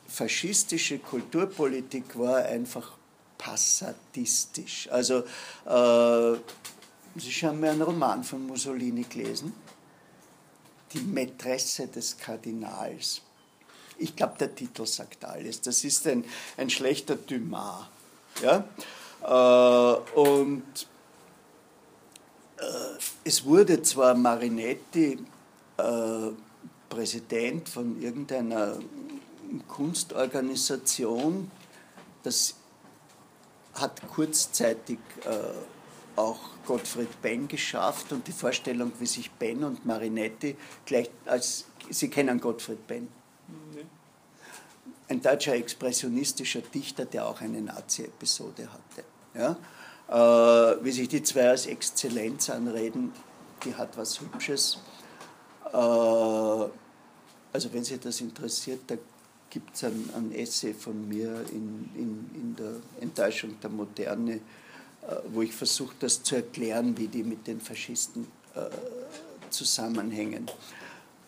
faschistische Kulturpolitik war einfach passatistisch. Also äh, Sie haben mir einen Roman von Mussolini gelesen die Mätresse des Kardinals. Ich glaube, der Titel sagt alles. Das ist ein, ein schlechter Dumas. Ja? Äh, und äh, es wurde zwar Marinetti äh, Präsident von irgendeiner Kunstorganisation, das hat kurzzeitig äh, auch Gottfried Benn geschafft und die Vorstellung, wie sich Benn und Marinetti gleich als Sie kennen Gottfried Benn. Nee. Ein deutscher expressionistischer Dichter, der auch eine Nazi-Episode hatte. Ja? Äh, wie sich die zwei als Exzellenz anreden, die hat was Hübsches. Äh, also wenn Sie das interessiert, da gibt es ein, ein, Essay von mir in, in, in der Enttäuschung der Moderne, wo ich versuche, das zu erklären, wie die mit den Faschisten äh, zusammenhängen.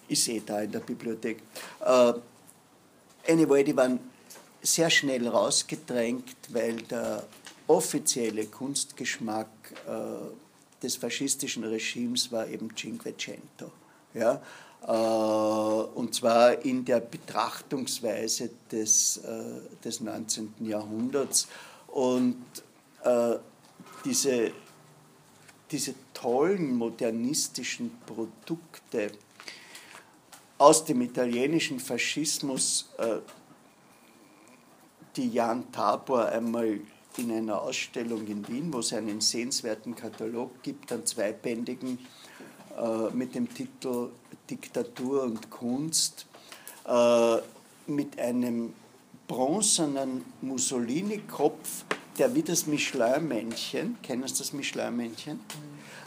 Ist eh da in der Bibliothek. Äh, anyway, die waren sehr schnell rausgedrängt, weil der offizielle Kunstgeschmack äh, des faschistischen Regimes war eben Cinquecento. Ja? Äh, und zwar in der Betrachtungsweise des, äh, des 19. Jahrhunderts. Und äh, diese, diese tollen modernistischen Produkte aus dem italienischen Faschismus, die Jan Tabor einmal in einer Ausstellung in Wien, wo es einen sehenswerten Katalog gibt, einen zweibändigen, mit dem Titel Diktatur und Kunst, mit einem bronzenen Mussolini-Kopf, der wie das Michelin-Männchen, kennen Sie das Michelin-Männchen?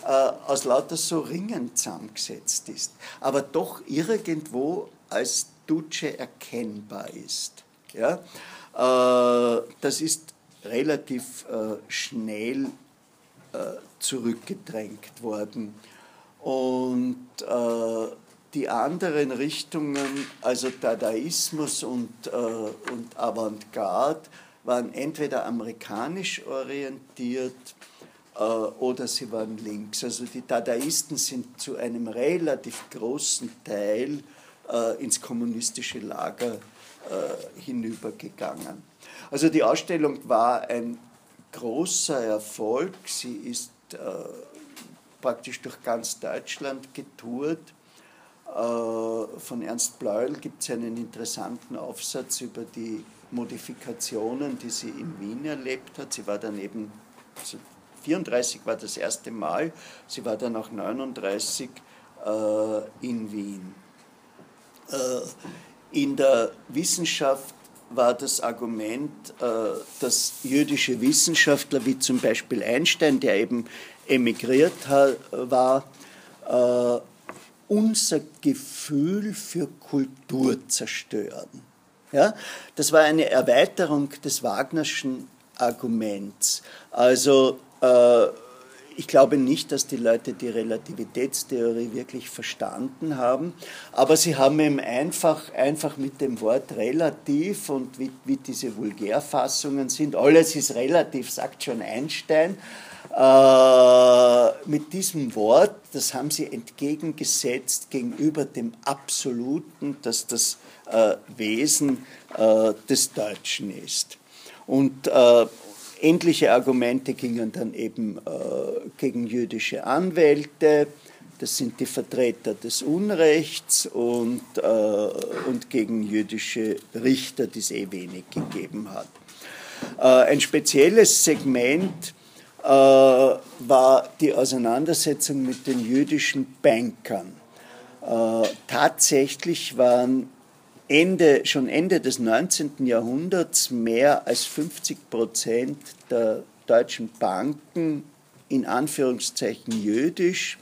Äh, aus lauter so Ringen zusammengesetzt ist, aber doch irgendwo als Duce erkennbar ist. Ja? Äh, das ist relativ äh, schnell äh, zurückgedrängt worden. Und äh, die anderen Richtungen, also Dadaismus und, äh, und Avantgarde, waren entweder amerikanisch orientiert äh, oder sie waren links. Also die Dadaisten sind zu einem relativ großen Teil äh, ins kommunistische Lager äh, hinübergegangen. Also die Ausstellung war ein großer Erfolg. Sie ist äh, praktisch durch ganz Deutschland getourt äh, von Ernst Bleuel gibt es einen interessanten Aufsatz über die Modifikationen, die sie in Wien erlebt hat. Sie war dann eben, also 34 war das erste Mal, sie war dann auch 39 äh, in Wien. Äh, in der Wissenschaft war das Argument, äh, dass jüdische Wissenschaftler wie zum Beispiel Einstein, der eben emigriert war, äh, unser Gefühl für Kultur zerstören. Ja? Das war eine Erweiterung des Wagnerschen Arguments. Also äh, ich glaube nicht, dass die Leute die Relativitätstheorie wirklich verstanden haben, aber sie haben eben einfach, einfach mit dem Wort relativ und wie, wie diese Vulgärfassungen sind, alles ist relativ, sagt schon Einstein, äh, mit diesem Wort, das haben sie entgegengesetzt gegenüber dem Absoluten, dass das Wesen äh, des Deutschen ist. Und äh, ähnliche Argumente gingen dann eben äh, gegen jüdische Anwälte, das sind die Vertreter des Unrechts und, äh, und gegen jüdische Richter, die es eh wenig gegeben hat. ein spezielles Segment äh, war die Auseinandersetzung mit den jüdischen Bankern. Äh, tatsächlich waren Ende, schon Ende des 19. Jahrhunderts mehr als 50 Prozent der deutschen Banken in Anführungszeichen jüdisch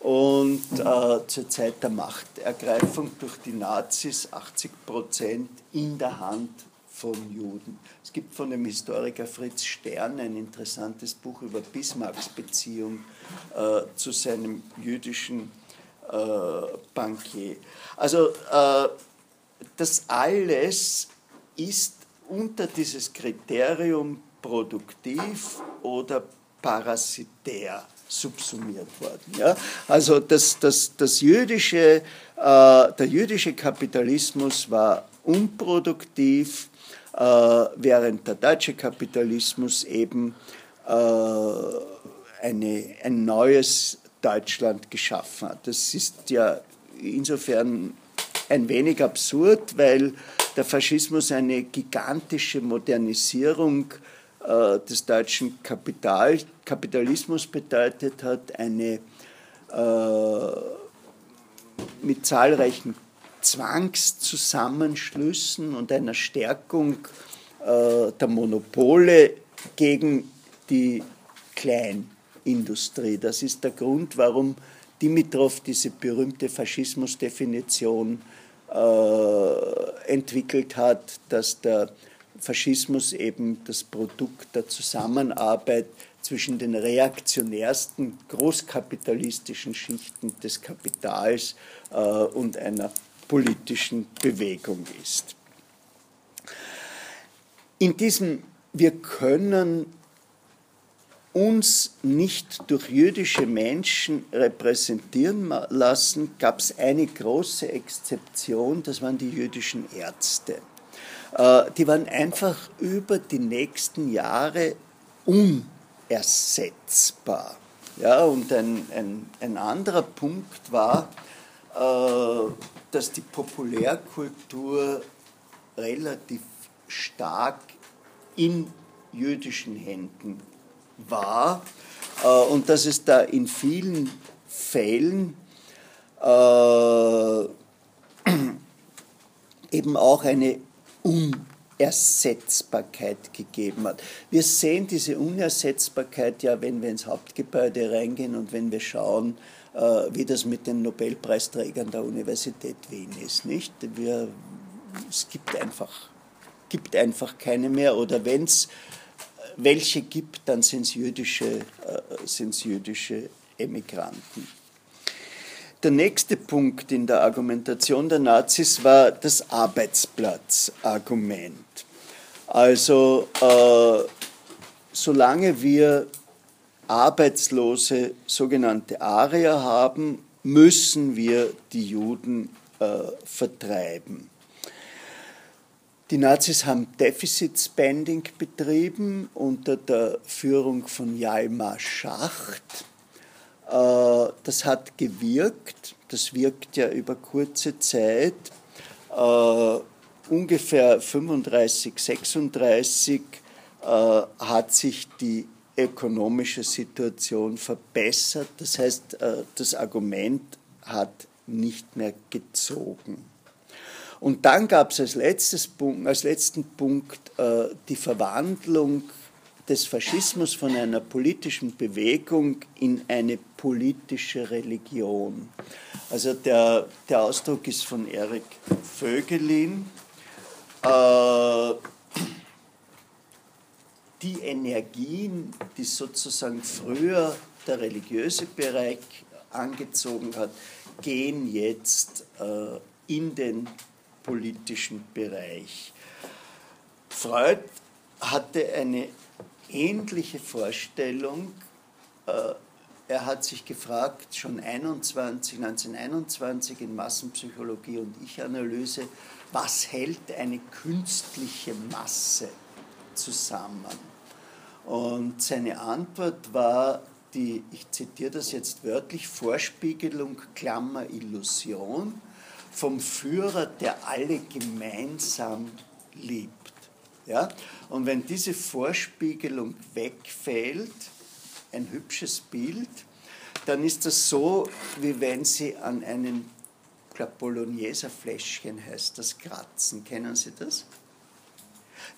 und äh, zur Zeit der Machtergreifung durch die Nazis 80 Prozent in der Hand von Juden. Es gibt von dem Historiker Fritz Stern ein interessantes Buch über Bismarcks Beziehung äh, zu seinem jüdischen äh, Bankier. Also äh, das alles ist unter dieses Kriterium produktiv oder parasitär subsumiert worden. Ja? Also das, das, das jüdische, äh, der jüdische Kapitalismus war unproduktiv, äh, während der deutsche Kapitalismus eben äh, eine, ein neues Deutschland geschaffen hat. Das ist ja insofern ein wenig absurd, weil der Faschismus eine gigantische Modernisierung äh, des deutschen Kapital, Kapitalismus bedeutet hat, eine äh, mit zahlreichen Zwangszusammenschlüssen und einer Stärkung äh, der Monopole gegen die Kleinindustrie. Das ist der Grund, warum Dimitrov diese berühmte Faschismusdefinition äh, entwickelt hat, dass der Faschismus eben das Produkt der Zusammenarbeit zwischen den reaktionärsten großkapitalistischen Schichten des Kapitals äh, und einer politischen Bewegung ist. In diesem Wir können uns nicht durch jüdische Menschen repräsentieren lassen, gab es eine große Exzeption, das waren die jüdischen Ärzte. Äh, die waren einfach über die nächsten Jahre unersetzbar. Ja, und ein, ein, ein anderer Punkt war, äh, dass die Populärkultur relativ stark in jüdischen Händen war äh, und dass es da in vielen Fällen äh, eben auch eine Unersetzbarkeit gegeben hat. Wir sehen diese Unersetzbarkeit ja, wenn wir ins Hauptgebäude reingehen und wenn wir schauen, äh, wie das mit den Nobelpreisträgern der Universität Wien ist. Nicht? Wir, es gibt einfach, gibt einfach keine mehr oder wenn es welche gibt, dann sind es jüdische, äh, jüdische Emigranten. Der nächste Punkt in der Argumentation der Nazis war das Arbeitsplatzargument. Also äh, solange wir arbeitslose sogenannte Arier haben, müssen wir die Juden äh, vertreiben. Die Nazis haben Deficit Spending betrieben unter der Führung von Jalmar Schacht. Äh, das hat gewirkt, das wirkt ja über kurze Zeit. Äh, ungefähr 35, 36 äh, hat sich die ökonomische Situation verbessert. Das heißt, das Argument hat nicht mehr gezogen. Und dann gab es als, als letzten Punkt äh, die Verwandlung des Faschismus von einer politischen Bewegung in eine politische Religion. Also der, der Ausdruck ist von Erik Vögelin. Äh, die Energien, die sozusagen früher der religiöse Bereich angezogen hat, gehen jetzt äh, in den politischen Bereich. Freud hatte eine ähnliche Vorstellung. Äh, er hat sich gefragt, schon 21, 1921 in Massenpsychologie und Ich-Analyse, was hält eine künstliche Masse zusammen? Und seine Antwort war die, ich zitiere das jetzt wörtlich, Vorspiegelung, Klammer, Illusion vom Führer, der alle gemeinsam liebt. Ja? Und wenn diese Vorspiegelung wegfällt, ein hübsches Bild, dann ist das so, wie wenn Sie an einem, glaube, Bologneser Fläschchen heißt das, kratzen. Kennen Sie das?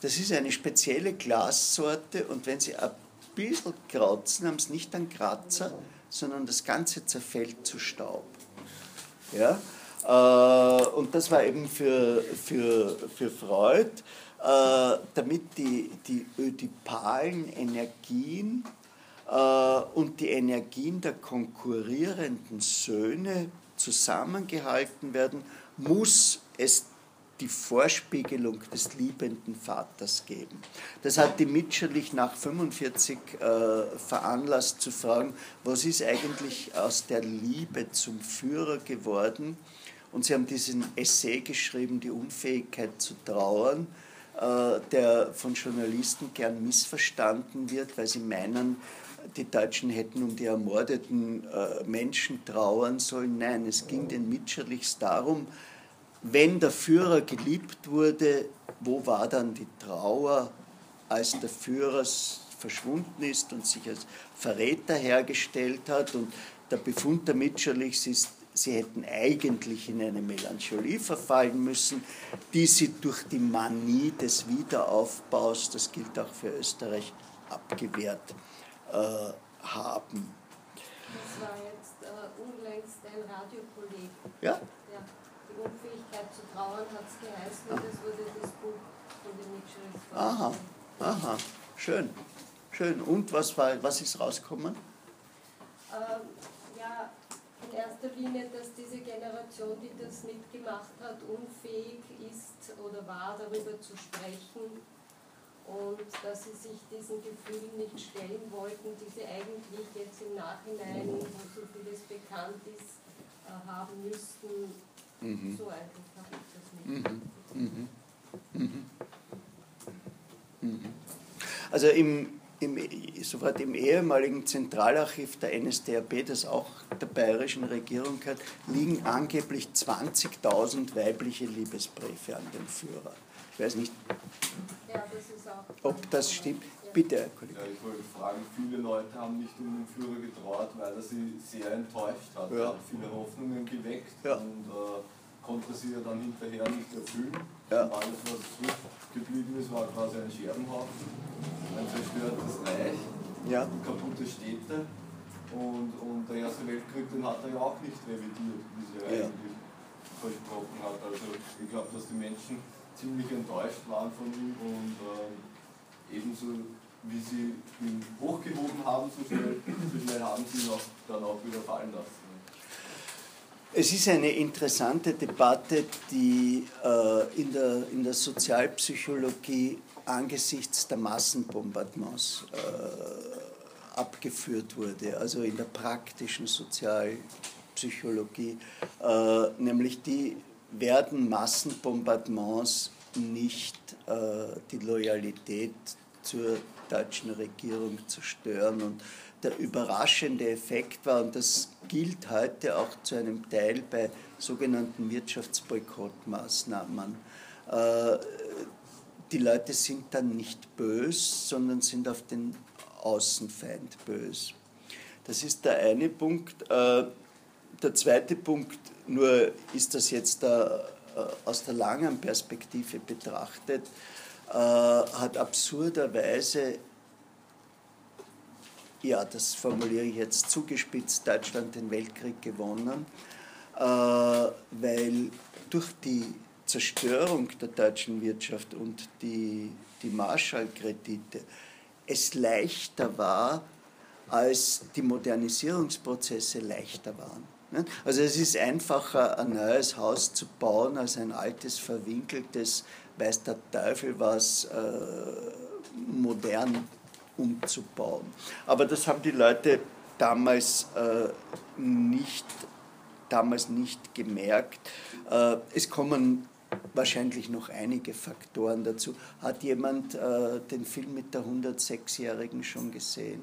Das ist eine spezielle Glassorte und wenn Sie ein bisschen kratzen, haben Sie nicht einen Kratzer, sondern das Ganze zerfällt zu Staub. Ja? Äh, und das war eben für, für, für Freud, äh, damit die, die ödipalen Energien äh, und die Energien der konkurrierenden Söhne zusammengehalten werden, muss es die Vorspiegelung des liebenden Vaters geben. Das hat die Mitscherlich nach 45 äh, veranlasst zu fragen, was ist eigentlich aus der Liebe zum Führer geworden? Und sie haben diesen Essay geschrieben, die Unfähigkeit zu trauern, äh, der von Journalisten gern missverstanden wird, weil sie meinen, die Deutschen hätten um die ermordeten äh, Menschen trauern sollen. Nein, es ging den Mitscherlichs darum, wenn der Führer geliebt wurde, wo war dann die Trauer, als der Führer verschwunden ist und sich als Verräter hergestellt hat. Und der Befund der Mitscherlichs ist, sie hätten eigentlich in eine Melancholie verfallen müssen, die sie durch die Manie des Wiederaufbaus, das gilt auch für Österreich, abgewehrt äh, haben. Das war jetzt äh, unlängst ein Radiokolleg. Ja? Der, die Unfähigkeit zu trauern hat es geheißen und das wurde das Buch von den Mitchells Aha, aha, schön, schön. Und was, war, was ist rausgekommen? Ähm, ja, in erster Linie, dass diese Generation, die das mitgemacht hat, unfähig ist oder war, darüber zu sprechen und dass sie sich diesen Gefühlen nicht stellen wollten, die sie eigentlich jetzt im Nachhinein, wo so vieles bekannt ist, äh, haben müssten. Mhm. So einfach habe ich das Mhm. mitbekommen. Mhm. Mhm. Mhm. Also im, im, soweit im ehemaligen Zentralarchiv der NSDAP, das auch der bayerischen Regierung gehört, liegen angeblich 20.000 weibliche Liebesbriefe an den Führer. Ich weiß nicht, Ja, das ob das stimmt. Bitte, Herr Kollege. Ja, ich wollte fragen, viele Leute haben nicht um den Führer getraut, weil er sie sehr enttäuscht hat. Ja. Er hat viele Hoffnungen geweckt Ja. und äh, konnte sie ja dann hinterher nicht erfüllen. Ja. Und alles, was zurückgeblieben ist, war quasi ein Scherbenhaufen, ein zerstörtes Reich, Ja, kaputte Städte. Und, und der Erste Weltkrieg, den hat er ja auch nicht revidiert, wie sie Ja. eigentlich versprochen hat. Also ich glaube, dass die Menschen ziemlich enttäuscht waren von ihm und ähm, ebenso wie sie ihn hochgehoben haben, so schnell, so schnell haben sie ihn auch dann auch wieder fallen lassen. Es ist eine interessante Debatte, die äh, in, der, in der Sozialpsychologie angesichts der Massenbombardements äh, abgeführt wurde, also in der praktischen Sozialpsychologie, äh, nämlich die werden Massenbombardements nicht äh, die Loyalität zur deutschen Regierung zerstören. Und der überraschende Effekt war, und das gilt heute auch zu einem Teil bei sogenannten Wirtschaftsboykottmaßnahmen, äh, die Leute sind dann nicht bös, sondern sind auf den Außenfeind bös. Das ist der eine Punkt. Äh, Der zweite Punkt, nur ist das jetzt äh, aus der langen Perspektive betrachtet, hat absurderweise, ja, das formuliere ich jetzt zugespitzt, Deutschland den Weltkrieg gewonnen, äh, weil durch die Zerstörung der deutschen Wirtschaft und die, die Marshallkredite es leichter war, als die Modernisierungsprozesse leichter waren. ne? Also es ist einfacher, ein neues Haus zu bauen, als ein altes, verwinkeltes, weiß der Teufel was, äh, modern umzubauen. Aber das haben die Leute damals äh, nicht, damals nicht gemerkt. Äh, es kommen wahrscheinlich noch einige Faktoren dazu. Hat jemand äh, den Film mit der 106-Jährigen schon gesehen,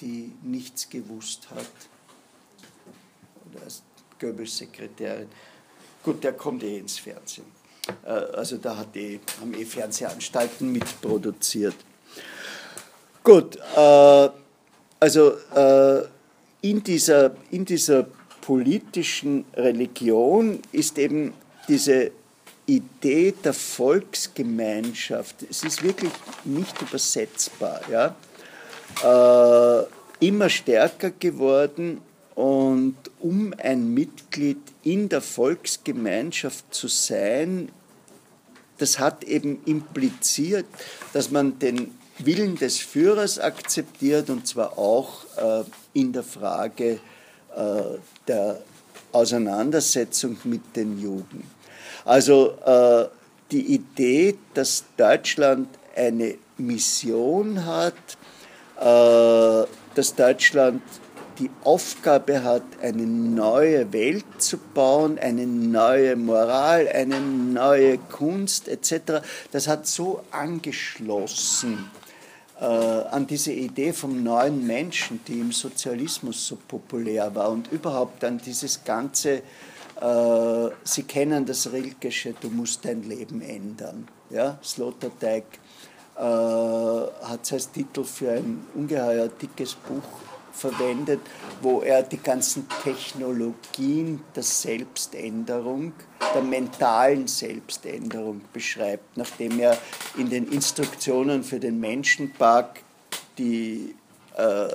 die nichts gewusst hat? Oder als Goebbels-Sekretärin. Gut, der kommt eh ins Fernsehen. Äh, also da hat eh, haben eh Fernsehanstalten mitproduziert. Gut, äh, also äh, in, dieser, in dieser politischen Religion ist eben diese Idee der Volksgemeinschaft, es ist wirklich nicht übersetzbar, ja, äh, immer stärker geworden und um ein Mitglied in der Volksgemeinschaft zu sein, das hat eben impliziert, dass man den Willen des Führers akzeptiert und zwar auch äh, in der Frage äh, der Auseinandersetzung mit den Juden. Also äh, die Idee, dass Deutschland eine Mission hat, äh, dass Deutschland die Aufgabe hat, eine neue Welt zu bauen, eine neue Moral, eine neue Kunst etc., das hat so angeschlossen äh, an diese Idee vom neuen Menschen, die im Sozialismus so populär war und überhaupt an dieses ganze, äh, Sie kennen das Rilkesche, du musst dein Leben ändern. Ja? Sloterdijk äh, hat es als Titel für ein ungeheuer dickes Buch verwendet, wo er die ganzen Technologien der Selbständerung, der mentalen Selbständerung beschreibt, nachdem er in den Instruktionen für den Menschenpark die äh,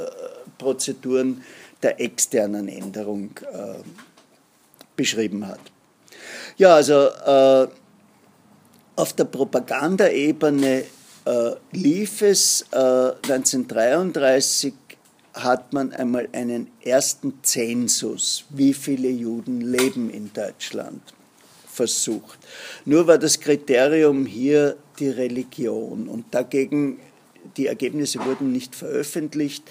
Prozeduren der externen Änderung äh, beschrieben hat. Ja, also äh, auf der Propagandaebene äh, lief es 1933 äh, hat man einmal einen ersten Zensus, wie viele Juden leben in Deutschland, versucht. Nur war das Kriterium hier die Religion und dagegen die Ergebnisse wurden nicht veröffentlicht,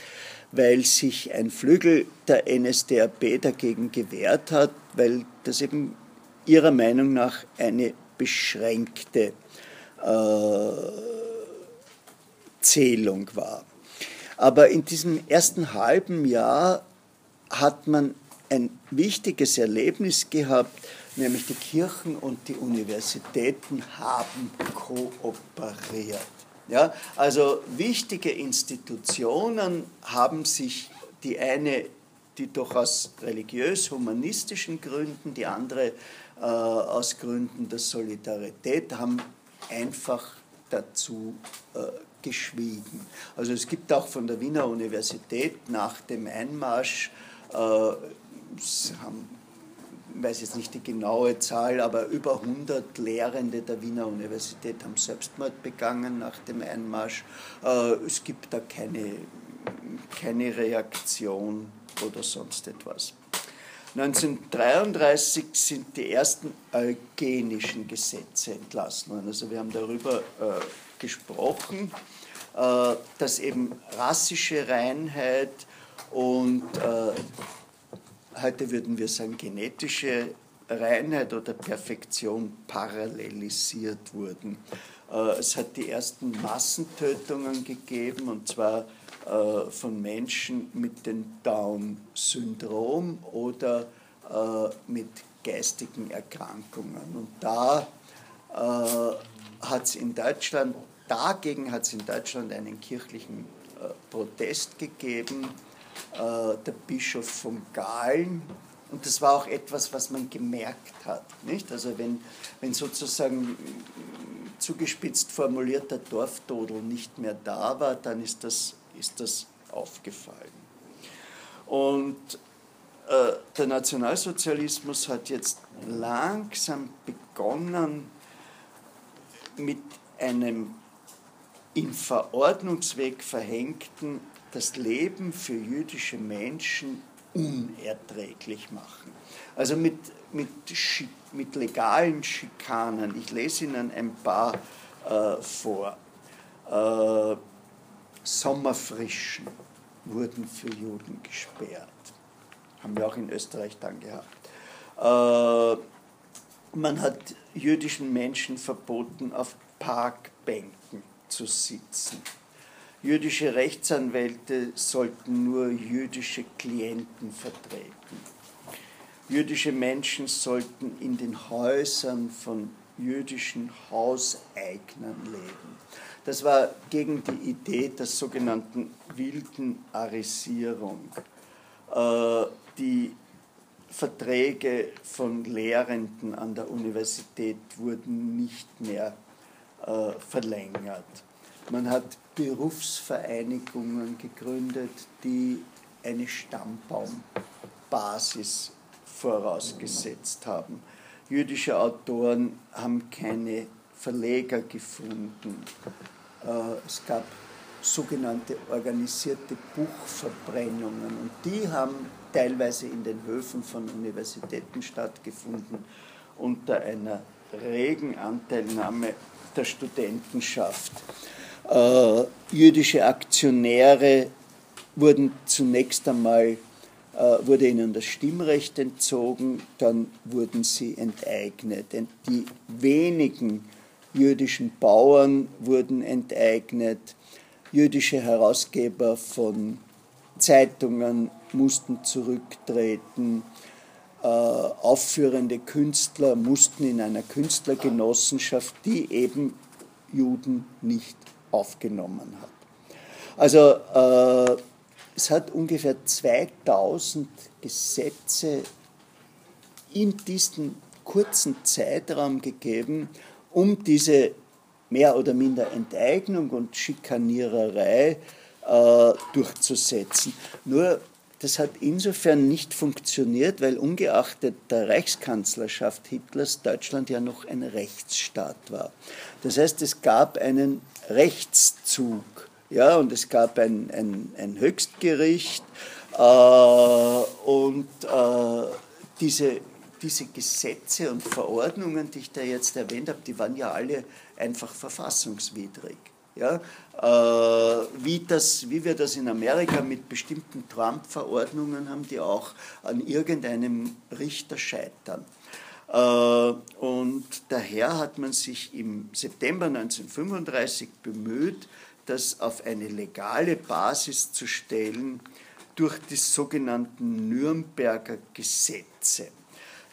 weil sich ein Flügel der NSDAP dagegen gewehrt hat, weil das eben ihrer Meinung nach eine beschränkte äh, Zählung war. Aber in diesem ersten halben Jahr hat man ein wichtiges Erlebnis gehabt, nämlich die Kirchen und die Universitäten haben kooperiert. Ja, also wichtige Institutionen haben sich die eine, die doch aus religiös-humanistischen Gründen, die andere äh, aus Gründen der Solidarität, haben einfach dazu äh, geschwiegen. Also es gibt auch von der Wiener Universität nach dem Einmarsch, äh, haben ich weiß jetzt nicht die genaue Zahl, aber über 100 Lehrende der Wiener Universität haben Selbstmord begangen nach dem Einmarsch. Äh, es gibt da keine, keine Reaktion oder sonst etwas. 1933 sind die ersten eugenischen Gesetze entlassen worden. Also wir haben darüber äh, gesprochen, äh, dass eben rassische Reinheit und äh, heute würden wir sagen, genetische Reinheit oder Perfektion parallelisiert wurden. Äh, es hat die ersten Massentötungen gegeben, und zwar äh, von Menschen mit dem Down-Syndrom oder äh, mit geistigen Erkrankungen. Und da hat es in Deutschland, dagegen hat es in Deutschland einen kirchlichen Protest gegeben äh, der Bischof von Galen. Und das war auch etwas, was man gemerkt hat. Nicht? Also wenn, wenn sozusagen zugespitzt formulierter Dorftodel nicht mehr da war, dann ist das, ist das aufgefallen. Und äh, der Nationalsozialismus hat jetzt langsam begonnen mit einem im Verordnungsweg verhängten das Leben für jüdische Menschen unerträglich machen. Also mit, mit, mit legalen Schikanen. Ich lese Ihnen ein paar äh, vor. Äh, Sommerfrischen wurden für Juden gesperrt. Haben wir auch in Österreich dann gehabt. Äh, man hat jüdischen Menschen verboten, auf Parkbänken zu sitzen. Jüdische Rechtsanwälte sollten nur jüdische Klienten vertreten. Jüdische Menschen sollten in den Häusern von jüdischen Hauseignern leben. Das war gegen die Idee der sogenannten wilden Arisierung. Äh, die Verträge von Lehrenden an der Universität wurden nicht mehr äh, verlängert. Man hat Berufsvereinigungen gegründet, die eine Stammbaumbasis vorausgesetzt haben. Jüdische Autoren haben keine Verleger gefunden. Äh, es gab sogenannte organisierte Buchverbrennungen und die haben teilweise in den Höfen von Universitäten stattgefunden unter einer regen Anteilnahme der Studentenschaft. Äh, jüdische Aktionäre wurden zunächst einmal äh, wurde ihnen das Stimmrecht entzogen, dann wurden sie enteignet. Die wenigen jüdischen Bauern wurden enteignet, jüdische Herausgeber von Zeitungen mussten zurücktreten, äh, aufführende Künstler mussten in einer Künstlergenossenschaft, die eben Juden nicht aufgenommen hat. Also äh, es hat ungefähr 2000 Gesetze in diesem kurzen Zeitraum gegeben, um diese mehr oder minder Enteignung und Schikaniererei äh, durchzusetzen. Nur das hat insofern nicht funktioniert, weil ungeachtet der Reichskanzlerschaft Hitlers Deutschland ja noch ein Rechtsstaat war. Das heißt, es gab einen Rechtszug ja, und es gab ein, ein, ein Höchstgericht äh, und äh, diese, diese Gesetze und Verordnungen, die ich da jetzt erwähnt habe, die waren ja alle einfach verfassungswidrig. Ja, äh, wie, das, wie wir das in Amerika mit bestimmten Trump-Verordnungen haben, die auch an irgendeinem Richter scheitern. Äh, und daher hat man sich im September 1935 bemüht, das auf eine legale Basis zu stellen durch die sogenannten Nürnberger Gesetze.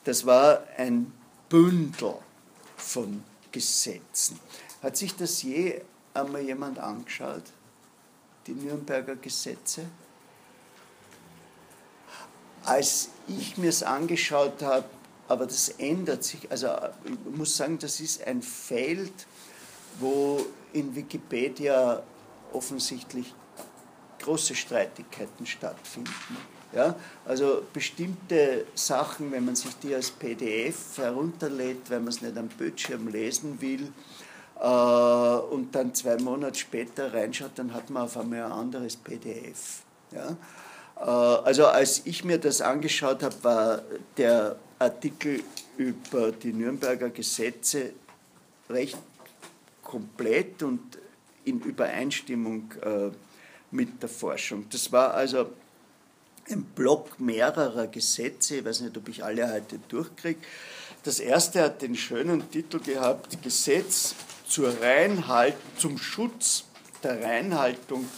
Das war ein Bündel von Gesetzen. Hat sich das je einmal jemand angeschaut? Die Nürnberger Gesetze? Als ich mir es angeschaut habe, aber das ändert sich, also ich muss sagen, das ist ein Feld, wo in Wikipedia offensichtlich große Streitigkeiten stattfinden. Ja, also bestimmte Sachen, wenn man sich die als PDF herunterlädt, wenn man es nicht am Bildschirm lesen will und dann zwei Monate später reinschaut, dann hat man auf einmal ein anderes PDF. Ja. Äh, also als ich mir das angeschaut habe, war der Artikel über die Nürnberger Gesetze recht komplett und in Übereinstimmung äh, mit der Forschung. Das war also ein Block mehrerer Gesetze, ich weiß nicht, ob ich alle heute durchkriege. Das erste hat den schönen Titel gehabt, Gesetz zur Reinhalt, zum Schutz der Reinhaltung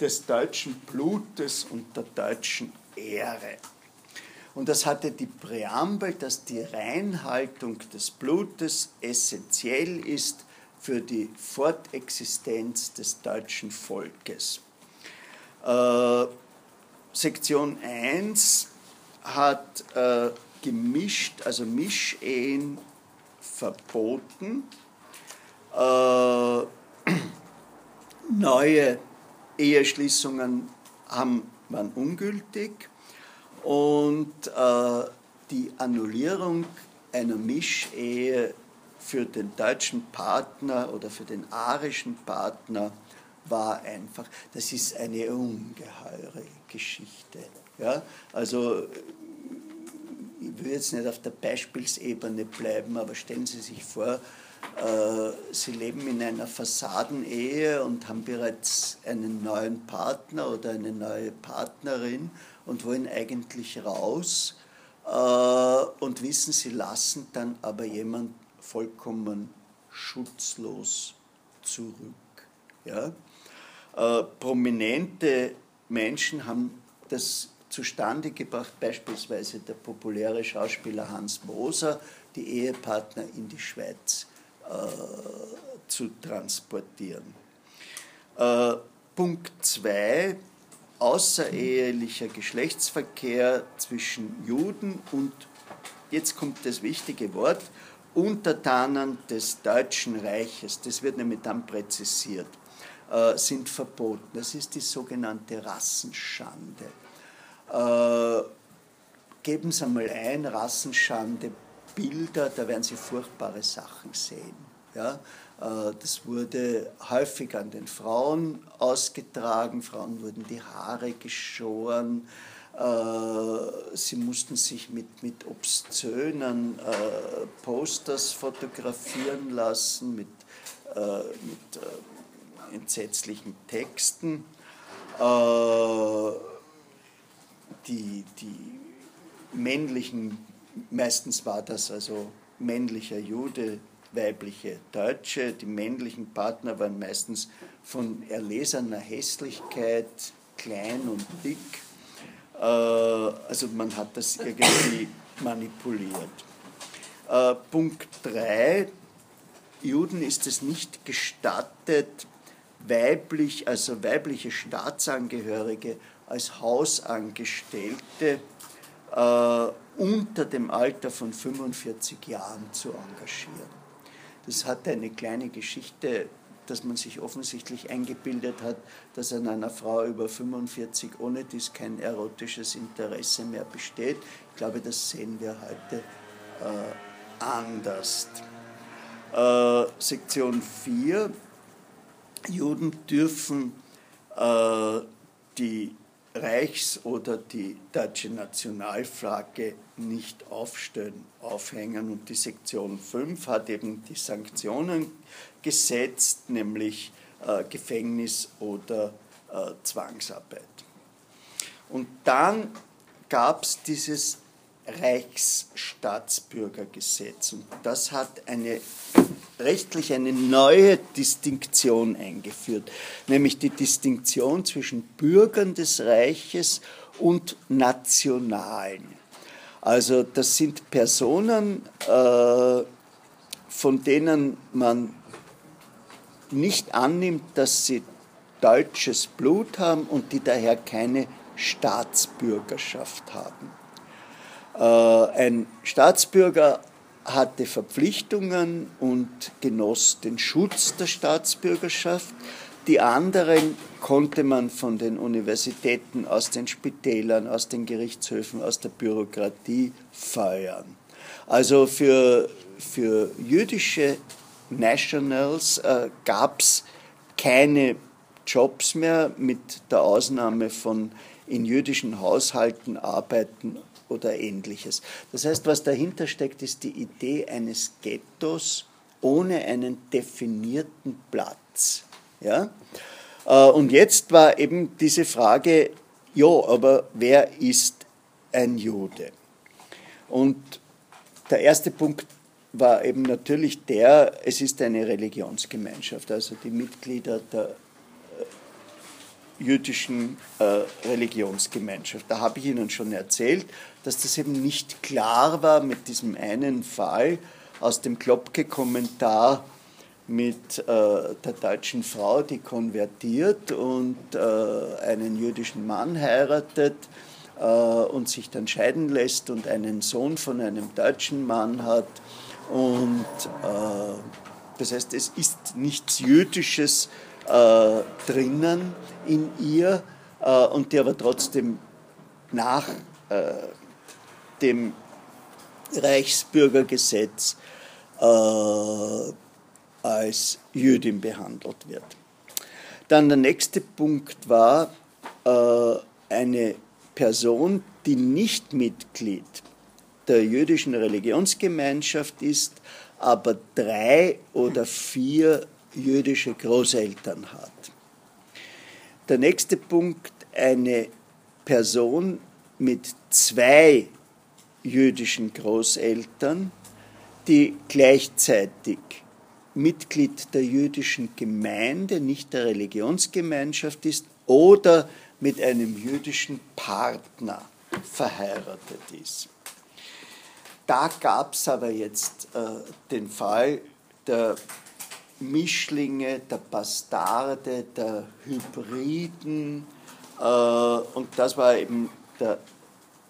des deutschen Blutes und der deutschen Ehre. Und das hatte die Präambel, dass die Reinhaltung des Blutes essentiell ist für die Fortexistenz des deutschen Volkes. Äh, Sektion 1 hat äh, gemischt, also Mischehen verboten. Äh, neue Eheschließungen haben, waren ungültig und äh, die Annullierung einer Mischehe für den deutschen Partner oder für den arischen Partner war einfach, das ist eine ungeheure Geschichte. Ja? Also ich will jetzt nicht auf der Beispielsebene bleiben, aber stellen Sie sich vor, Sie leben in einer Fassadenehe und haben bereits einen neuen Partner oder eine neue Partnerin und wollen eigentlich raus äh, und wissen, Sie lassen dann aber jemanden vollkommen schutzlos zurück. Ja? Äh, prominente Menschen haben das zustande gebracht, beispielsweise der populäre Schauspieler Hans Moser, die Ehepartner in die Schweiz äh, zu transportieren. Äh, Punkt 2. Außerehelicher Geschlechtsverkehr zwischen Juden und, jetzt kommt das wichtige Wort, Untertanen des Deutschen Reiches, das wird nämlich dann präzisiert, äh, sind verboten. Das ist die sogenannte Rassenschande. Äh, geben Sie einmal ein, Rassenschande, Bilder, da werden Sie furchtbare Sachen sehen. Ja? Äh, das wurde häufig an den Frauen ausgetragen, Frauen wurden die Haare geschoren, äh, sie mussten sich mit, mit obszönen äh, Posters fotografieren lassen, mit, mit entsetzlichen Texten. Die, die männlichen, meistens war das also männlicher Jude, weibliche Deutsche, die männlichen Partner waren meistens von erlesener Hässlichkeit, klein und dick äh, also man hat das irgendwie manipuliert. Äh, Punkt 3. Juden ist es nicht gestattet, weiblich, also weibliche Staatsangehörige als Hausangestellte unter dem Alter von 45 Jahren zu engagieren. Das hat eine kleine Geschichte dass man sich offensichtlich eingebildet hat, dass an einer Frau über 45 ohne dies kein erotisches Interesse mehr besteht. Ich glaube, das sehen wir heute äh, anders. Äh, Sektion 4. Juden dürfen äh, die Reichs- oder die deutsche Nationalflagge nicht aufstellen, aufhängen. Und die Sektion 5 hat eben die Sanktionen gesetzt, nämlich äh, Gefängnis oder äh, Zwangsarbeit. Und dann gab es dieses Reichsstaatsbürgergesetz. Und das hat eine rechtlich eine neue Distinktion eingeführt, nämlich die Distinktion zwischen Bürgern des Reiches und Nationalen. Also das sind Personen, äh, von denen man nicht annimmt, dass sie deutsches Blut haben und die daher keine Staatsbürgerschaft haben. Äh, ein Staatsbürger hatte Verpflichtungen und genoss den Schutz der Staatsbürgerschaft. Die anderen konnte man von den Universitäten, aus den Spitälern, aus den Gerichtshöfen, aus der Bürokratie feuern. Also für, für jüdische Nationals äh, gab es keine Jobs mehr, mit der Ausnahme von in jüdischen Haushalten arbeiten oder ähnliches. Das heißt, was dahinter steckt, ist die Idee eines Ghettos ohne einen definierten Platz. Ja? Äh, und jetzt war eben diese Frage, ja, aber wer ist ein Jude? Und der erste Punkt war eben natürlich der, es ist eine Religionsgemeinschaft, also die Mitglieder der jüdischen äh, Religionsgemeinschaft. Da habe ich Ihnen schon erzählt, dass das eben nicht klar war mit diesem einen Fall aus dem Klopke-Kommentar mit äh, der deutschen Frau, die konvertiert und äh, einen jüdischen Mann heiratet äh, und sich dann scheiden lässt und einen Sohn von einem deutschen Mann hat. Und äh, das heißt, es ist nichts Jüdisches äh, drinnen in ihr äh, und die aber trotzdem nach äh, dem Reichsbürgergesetz äh, als Jüdin behandelt wird. Dann der nächste Punkt war äh, eine Person, die nicht Mitglied der jüdischen Religionsgemeinschaft ist, aber drei oder vier jüdische Großeltern hat. Der nächste Punkt, eine Person mit zwei jüdischen Großeltern, die gleichzeitig Mitglied der jüdischen Gemeinde, nicht der Religionsgemeinschaft ist oder mit einem jüdischen Partner verheiratet ist. Da gab es aber jetzt äh, den Fall der Mischlinge, der Bastarde, der Hybriden. Äh, und das war eben der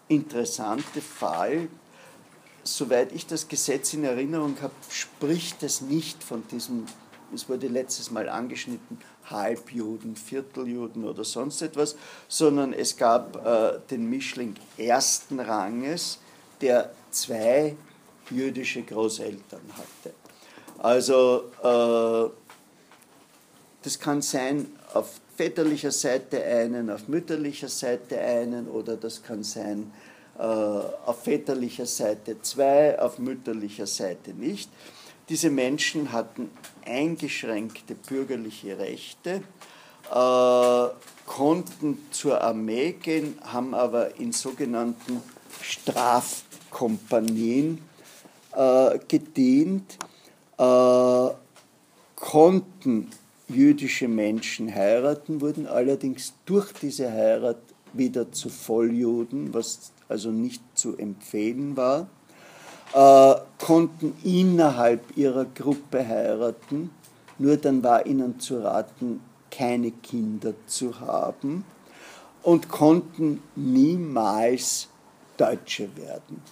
interessante Fall. Soweit ich das Gesetz in Erinnerung habe, spricht es nicht von diesem, es wurde letztes Mal angeschnitten, Halbjuden, Vierteljuden oder sonst etwas, sondern es gab äh, den Mischling ersten Ranges, der zwei jüdische Großeltern hatte. Also äh, das kann sein auf väterlicher Seite einen, auf mütterlicher Seite einen oder das kann sein äh, auf väterlicher Seite zwei, auf mütterlicher Seite nicht. Diese Menschen hatten eingeschränkte bürgerliche Rechte, äh, konnten zur Armee gehen, haben aber in sogenannten Strafkompanien äh, gedient äh, konnten jüdische Menschen heiraten, wurden allerdings durch diese Heirat wieder zu Volljuden, was also nicht zu empfehlen war, äh, konnten innerhalb ihrer Gruppe heiraten, nur dann war ihnen zu raten, keine Kinder zu haben und konnten niemals Deutsche werden.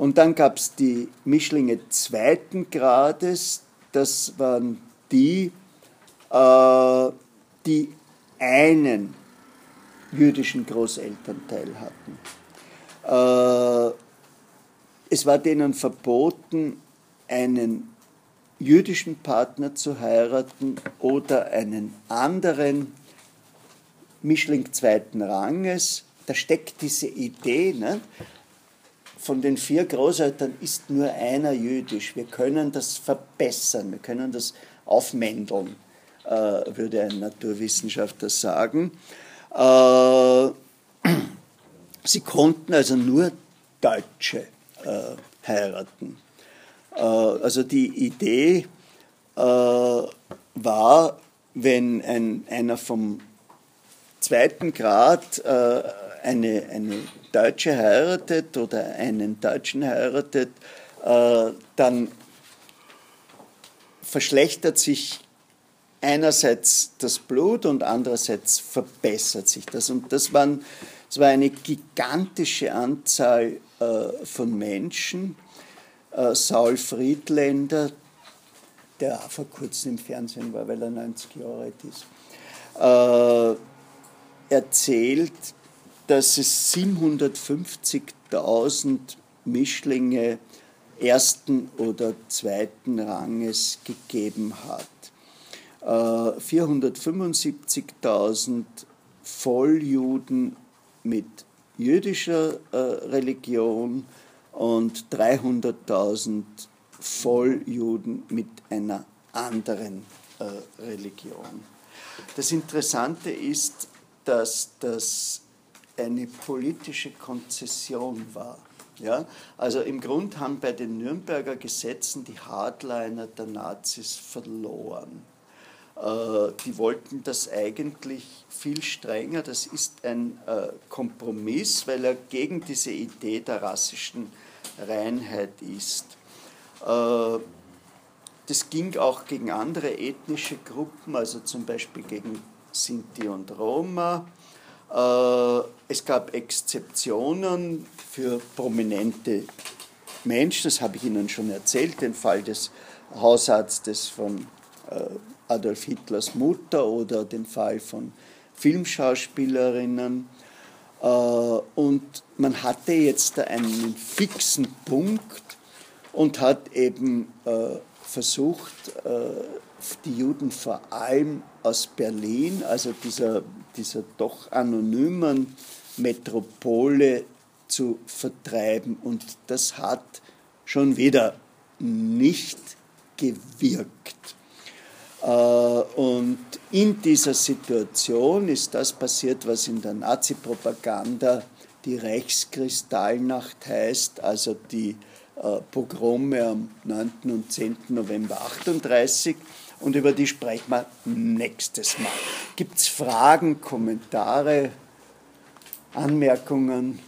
Und dann gab es die Mischlinge zweiten Grades, das waren die, äh, die einen jüdischen Großelternteil hatten. Äh, es war denen verboten, einen jüdischen Partner zu heiraten oder einen anderen Mischling zweiten Ranges. Da steckt diese Idee, ne? Von den vier Großeltern ist nur einer jüdisch. Wir können das verbessern, wir können das aufmändeln, äh, würde ein Naturwissenschaftler sagen. Äh, sie konnten also nur Deutsche äh, heiraten. Äh, also die Idee äh, war, wenn ein, einer vom zweiten Grad äh, eine, eine Deutsche heiratet oder einen Deutschen heiratet, äh, dann verschlechtert sich einerseits das Blut und andererseits verbessert sich das. Und das, waren, das war eine gigantische Anzahl äh, von Menschen. Äh, Saul Friedländer, der vor kurzem im Fernsehen war, weil er 90 Jahre alt ist, erzählt, dass es 750.000 Mischlinge ersten oder zweiten Ranges gegeben hat. 475.000 äh, Volljuden mit jüdischer äh, Religion und 300.000 Volljuden mit einer anderen äh, Religion. Das Interessante ist, dass das eine politische Konzession war. Ja? Also im Grunde haben bei den Nürnberger Gesetzen die Hardliner der Nazis verloren. Äh, die wollten das eigentlich viel strenger. Das ist ein äh, Kompromiss, weil er gegen diese Idee der rassischen Reinheit ist. Äh, das ging auch gegen andere ethnische Gruppen, also zum Beispiel gegen Sinti und Roma. Äh, es gab Exzeptionen für prominente Menschen, das habe ich Ihnen schon erzählt, den Fall des Hausarztes von äh, Adolf Hitlers Mutter oder den Fall von Filmschauspielerinnen. Äh, und man hatte jetzt einen fixen Punkt und hat eben versucht, die Juden vor allem aus Berlin, also dieser, dieser doch anonymen Metropole zu vertreiben. Und das hat schon wieder nicht gewirkt. Äh, und in dieser Situation ist das passiert, was in der Nazi-Propaganda die Reichskristallnacht heißt, also die äh, Pogrome am 9. und 10. November 1938 und über die sprechen wir nächstes Mal. Gibt es Fragen, Kommentare, Anmerkungen?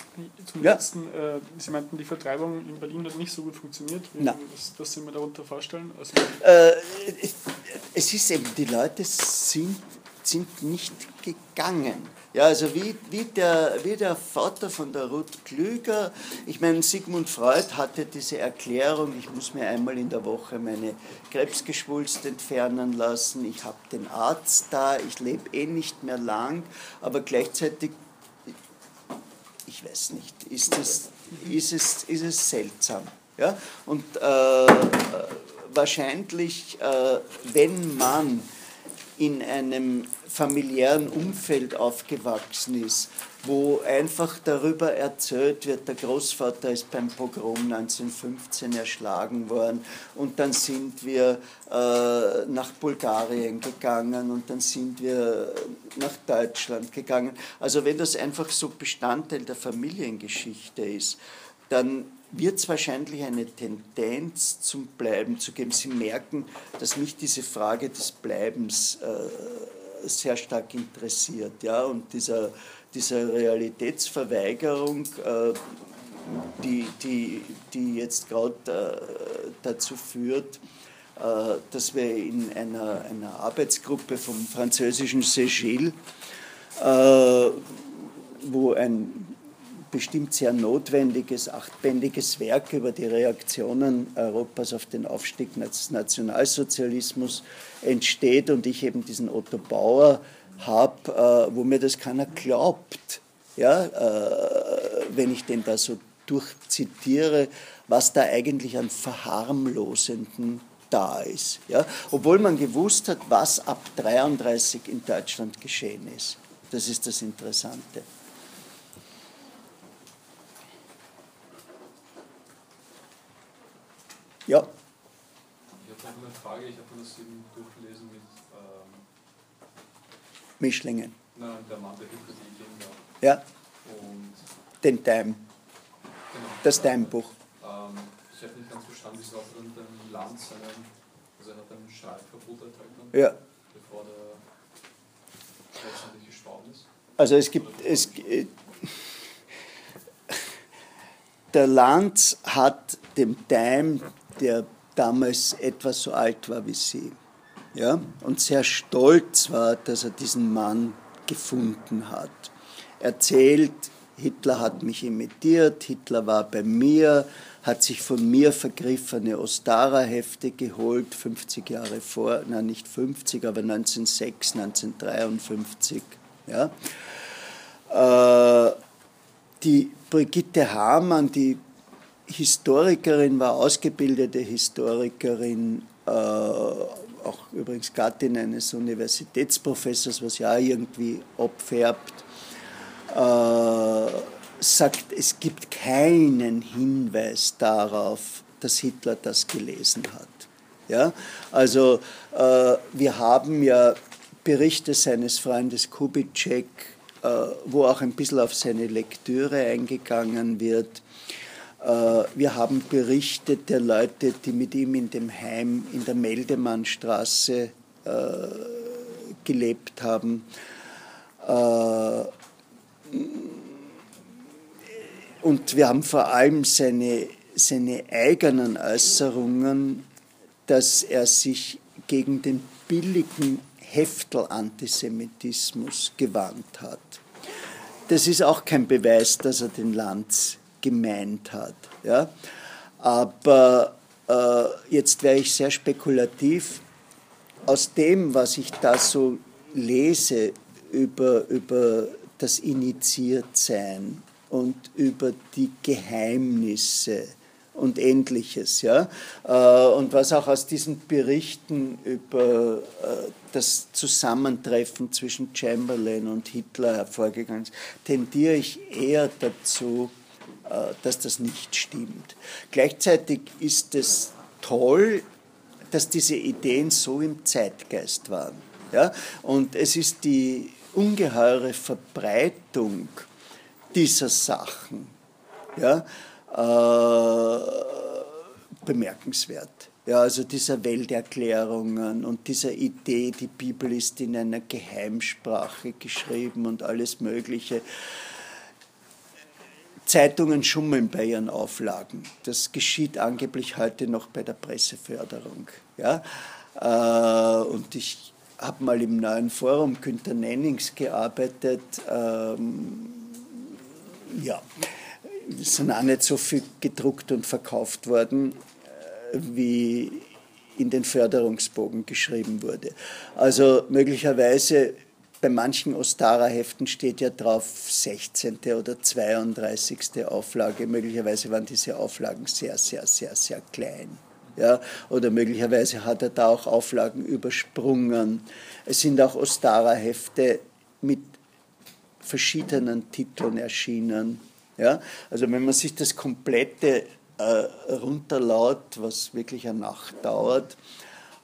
Zum ja. letzten, äh, Sie meinten, die Vertreibung in Berlin hat nicht so gut funktioniert. Wie, Nein. Was, was Sie mir darunter vorstellen? Also äh, es ist eben, die Leute sind, sind nicht gegangen. Ja, also wie, wie, der, wie der Vater von der Ruth Klüger, ich meine, Sigmund Freud hatte diese Erklärung, ich muss mir einmal in der Woche meine Krebsgeschwulst entfernen lassen, ich habe den Arzt da, ich lebe eh nicht mehr lang, aber gleichzeitig, ich weiß nicht, ist es, ist es, ist es seltsam. Ja? Und äh, wahrscheinlich, äh, wenn man in einem familiären Umfeld aufgewachsen ist, wo einfach darüber erzählt wird, der Großvater ist beim Pogrom 1915 erschlagen worden und dann sind wir äh, nach Bulgarien gegangen und dann sind wir nach Deutschland gegangen. Also wenn das einfach so Bestandteil der Familiengeschichte ist, dann wird es wahrscheinlich eine Tendenz zum Bleiben zu geben. Sie merken, dass mich diese Frage des Bleibens äh, sehr stark interessiert. Ja? Und dieser, dieser Realitätsverweigerung, äh, die, die, die jetzt gerade äh, dazu führt, äh, dass wir in einer, einer Arbeitsgruppe vom französischen Segil, äh, wo ein bestimmt sehr notwendiges, achtbändiges Werk über die Reaktionen Europas auf den Aufstieg des Nationalsozialismus entsteht und ich eben diesen Otto Bauer habe, äh, wo mir das keiner glaubt, ja, äh, wenn ich den da so durchzitiere, was da eigentlich an Verharmlosenden da ist. Ja? Obwohl man gewusst hat, was ab 33 in Deutschland geschehen ist. Das ist das Interessante. Ja. Ich habe noch eine Frage, ich habe das eben durchgelesen mit ähm, Mischlingen. Nein, der Mann, der hinter die gab. Ja. Und Den Time. genau, Das Time-Buch. Ähm, ich habe nicht ganz verstanden, wieso auch dann dem Land seinen, also er hat ein Schreibverbot erteilt, dann, Ja. bevor der letztendlich gestorben ist. Also es gibt, es, äh, der Lanz hat dem Time, der damals etwas so alt war wie sie, ja, und sehr stolz war, dass er diesen Mann gefunden hat, erzählt, Hitler hat mich imitiert, Hitler war bei mir, hat sich von mir vergriffene Ostara-Hefte geholt, 50 Jahre vor, nein nicht 50, aber 1906, 1953. Ja. Äh, die Brigitte Hamann, die Historikerin, war ausgebildete Historikerin, äh, auch übrigens Gattin eines Universitätsprofessors, was ja irgendwie abfärbt, äh, sagt, es gibt keinen Hinweis darauf, dass Hitler das gelesen hat. Ja? Also äh, wir haben ja Berichte seines Freundes Kubitschek, äh, wo auch ein bisschen auf seine Lektüre eingegangen wird. Äh, wir wir Berichte der Leute, die mit ihm in dem Heim in der Meldemannstraße äh, gelebt haben. Äh, und wir haben vor allem seine, seine eigenen Äußerungen, dass er sich gegen den billigen Heftel-Antisemitismus gewandt hat. Das ist auch kein Beweis, dass er den Lanz gemeint hat. Ja? Aber äh, jetzt wäre ich sehr spekulativ. Aus dem, was ich da so lese über, über das Initiertsein und über die Geheimnisse und ähnliches. Ja? Äh, und was auch aus diesen Berichten über äh, das Zusammentreffen zwischen Chamberlain und Hitler hervorgegangen ist, tendiere ich eher dazu, dass das nicht stimmt. Gleichzeitig ist es toll, dass diese Ideen so im Zeitgeist waren. Ja? Und es ist die ungeheure Verbreitung dieser Sachen ja, äh, bemerkenswert. Ja, also dieser Welterklärungen und dieser Idee, die Bibel ist in einer Geheimsprache geschrieben und alles Mögliche. Zeitungen schummeln bei ihren Auflagen. Das geschieht angeblich heute noch bei der Presseförderung. Ja? Äh, und ich habe mal im neuen Forum Günter Nennings gearbeitet. Ähm, ja, es sind auch nicht so viel gedruckt und verkauft worden, äh, wie in den Förderungsbogen geschrieben wurde. Also möglicherweise bei manchen Ostara-Heften steht ja drauf 16. oder 32. Auflage. Möglicherweise waren diese Auflagen sehr, sehr, sehr, sehr klein. Ja, oder möglicherweise hat er da auch Auflagen übersprungen. Es sind auch Ostara-Hefte mit verschiedenen Titeln erschienen. Ja, also wenn man sich das komplette äh, runterlaut, was wirklich eine Nacht dauert,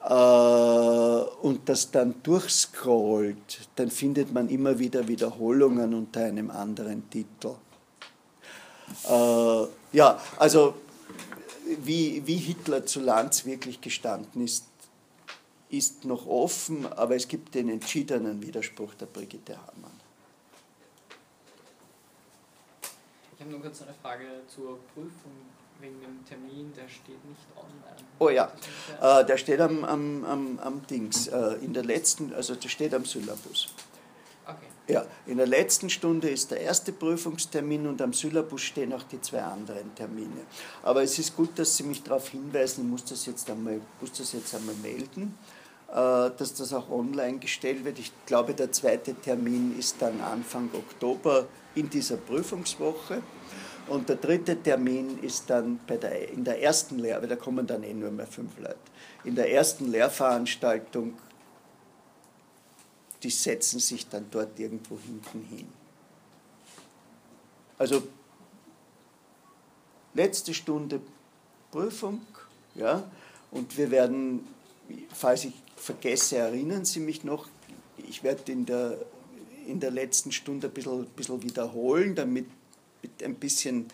und das dann durchscrollt, dann findet man immer wieder Wiederholungen unter einem anderen Titel. Äh, ja, also wie, wie Hitler zu Lanz wirklich gestanden ist, ist noch offen, aber es gibt den entschiedenen Widerspruch der Brigitte Hamann. Ich habe nur kurz eine Frage zur Prüfung wegen dem Termin, der steht nicht online. Oh ja, äh, der steht am, am, am, am Dings, äh, in der letzten, also der steht am Syllabus. Okay. Ja, in der letzten Stunde ist der erste Prüfungstermin und am Syllabus stehen auch die zwei anderen Termine. Aber es ist gut, dass Sie mich darauf hinweisen, ich muss das jetzt einmal, muss das jetzt einmal melden, äh, dass das auch online gestellt wird. Ich glaube, der zweite Termin ist dann Anfang Oktober in dieser Prüfungswoche. Und der dritte Termin ist dann der, in der ersten Lehr, da kommen dann eh nur mehr fünf Leute. In der ersten Lehrveranstaltung die setzen sich dann dort irgendwo hinten hin. Also letzte Stunde Prüfung, ja, und wir werden, falls ich vergesse, erinnern Sie mich noch, ich werde in der, in der letzten Stunde ein bisschen, bisschen wiederholen, damit ein bisschen,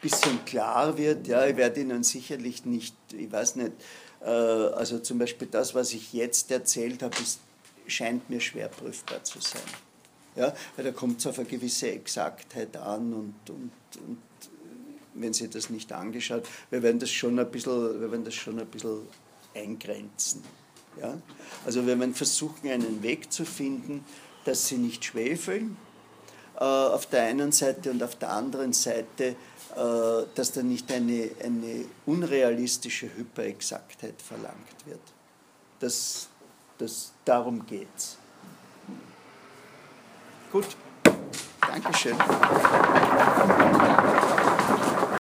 bisschen klar wird. Ja, ich werde Ihnen sicherlich nicht, ich weiß nicht, äh, also zum Beispiel das, was ich jetzt erzählt habe, ist scheint mir schwer prüfbar zu sein. Ja, weil da kommt es auf eine gewisse Exaktheit an und, und, und wenn Sie das nicht angeschaut, wir werden das schon ein bisschen, wir werden das schon ein bisschen eingrenzen. Ja? Also wir werden versuchen, einen Weg zu finden, dass Sie nicht schwefeln auf der einen Seite und auf der anderen Seite, äh, dass da nicht eine, eine unrealistische Hyperexaktheit verlangt wird. Das, das, darum geht's. Gut, Dankeschön.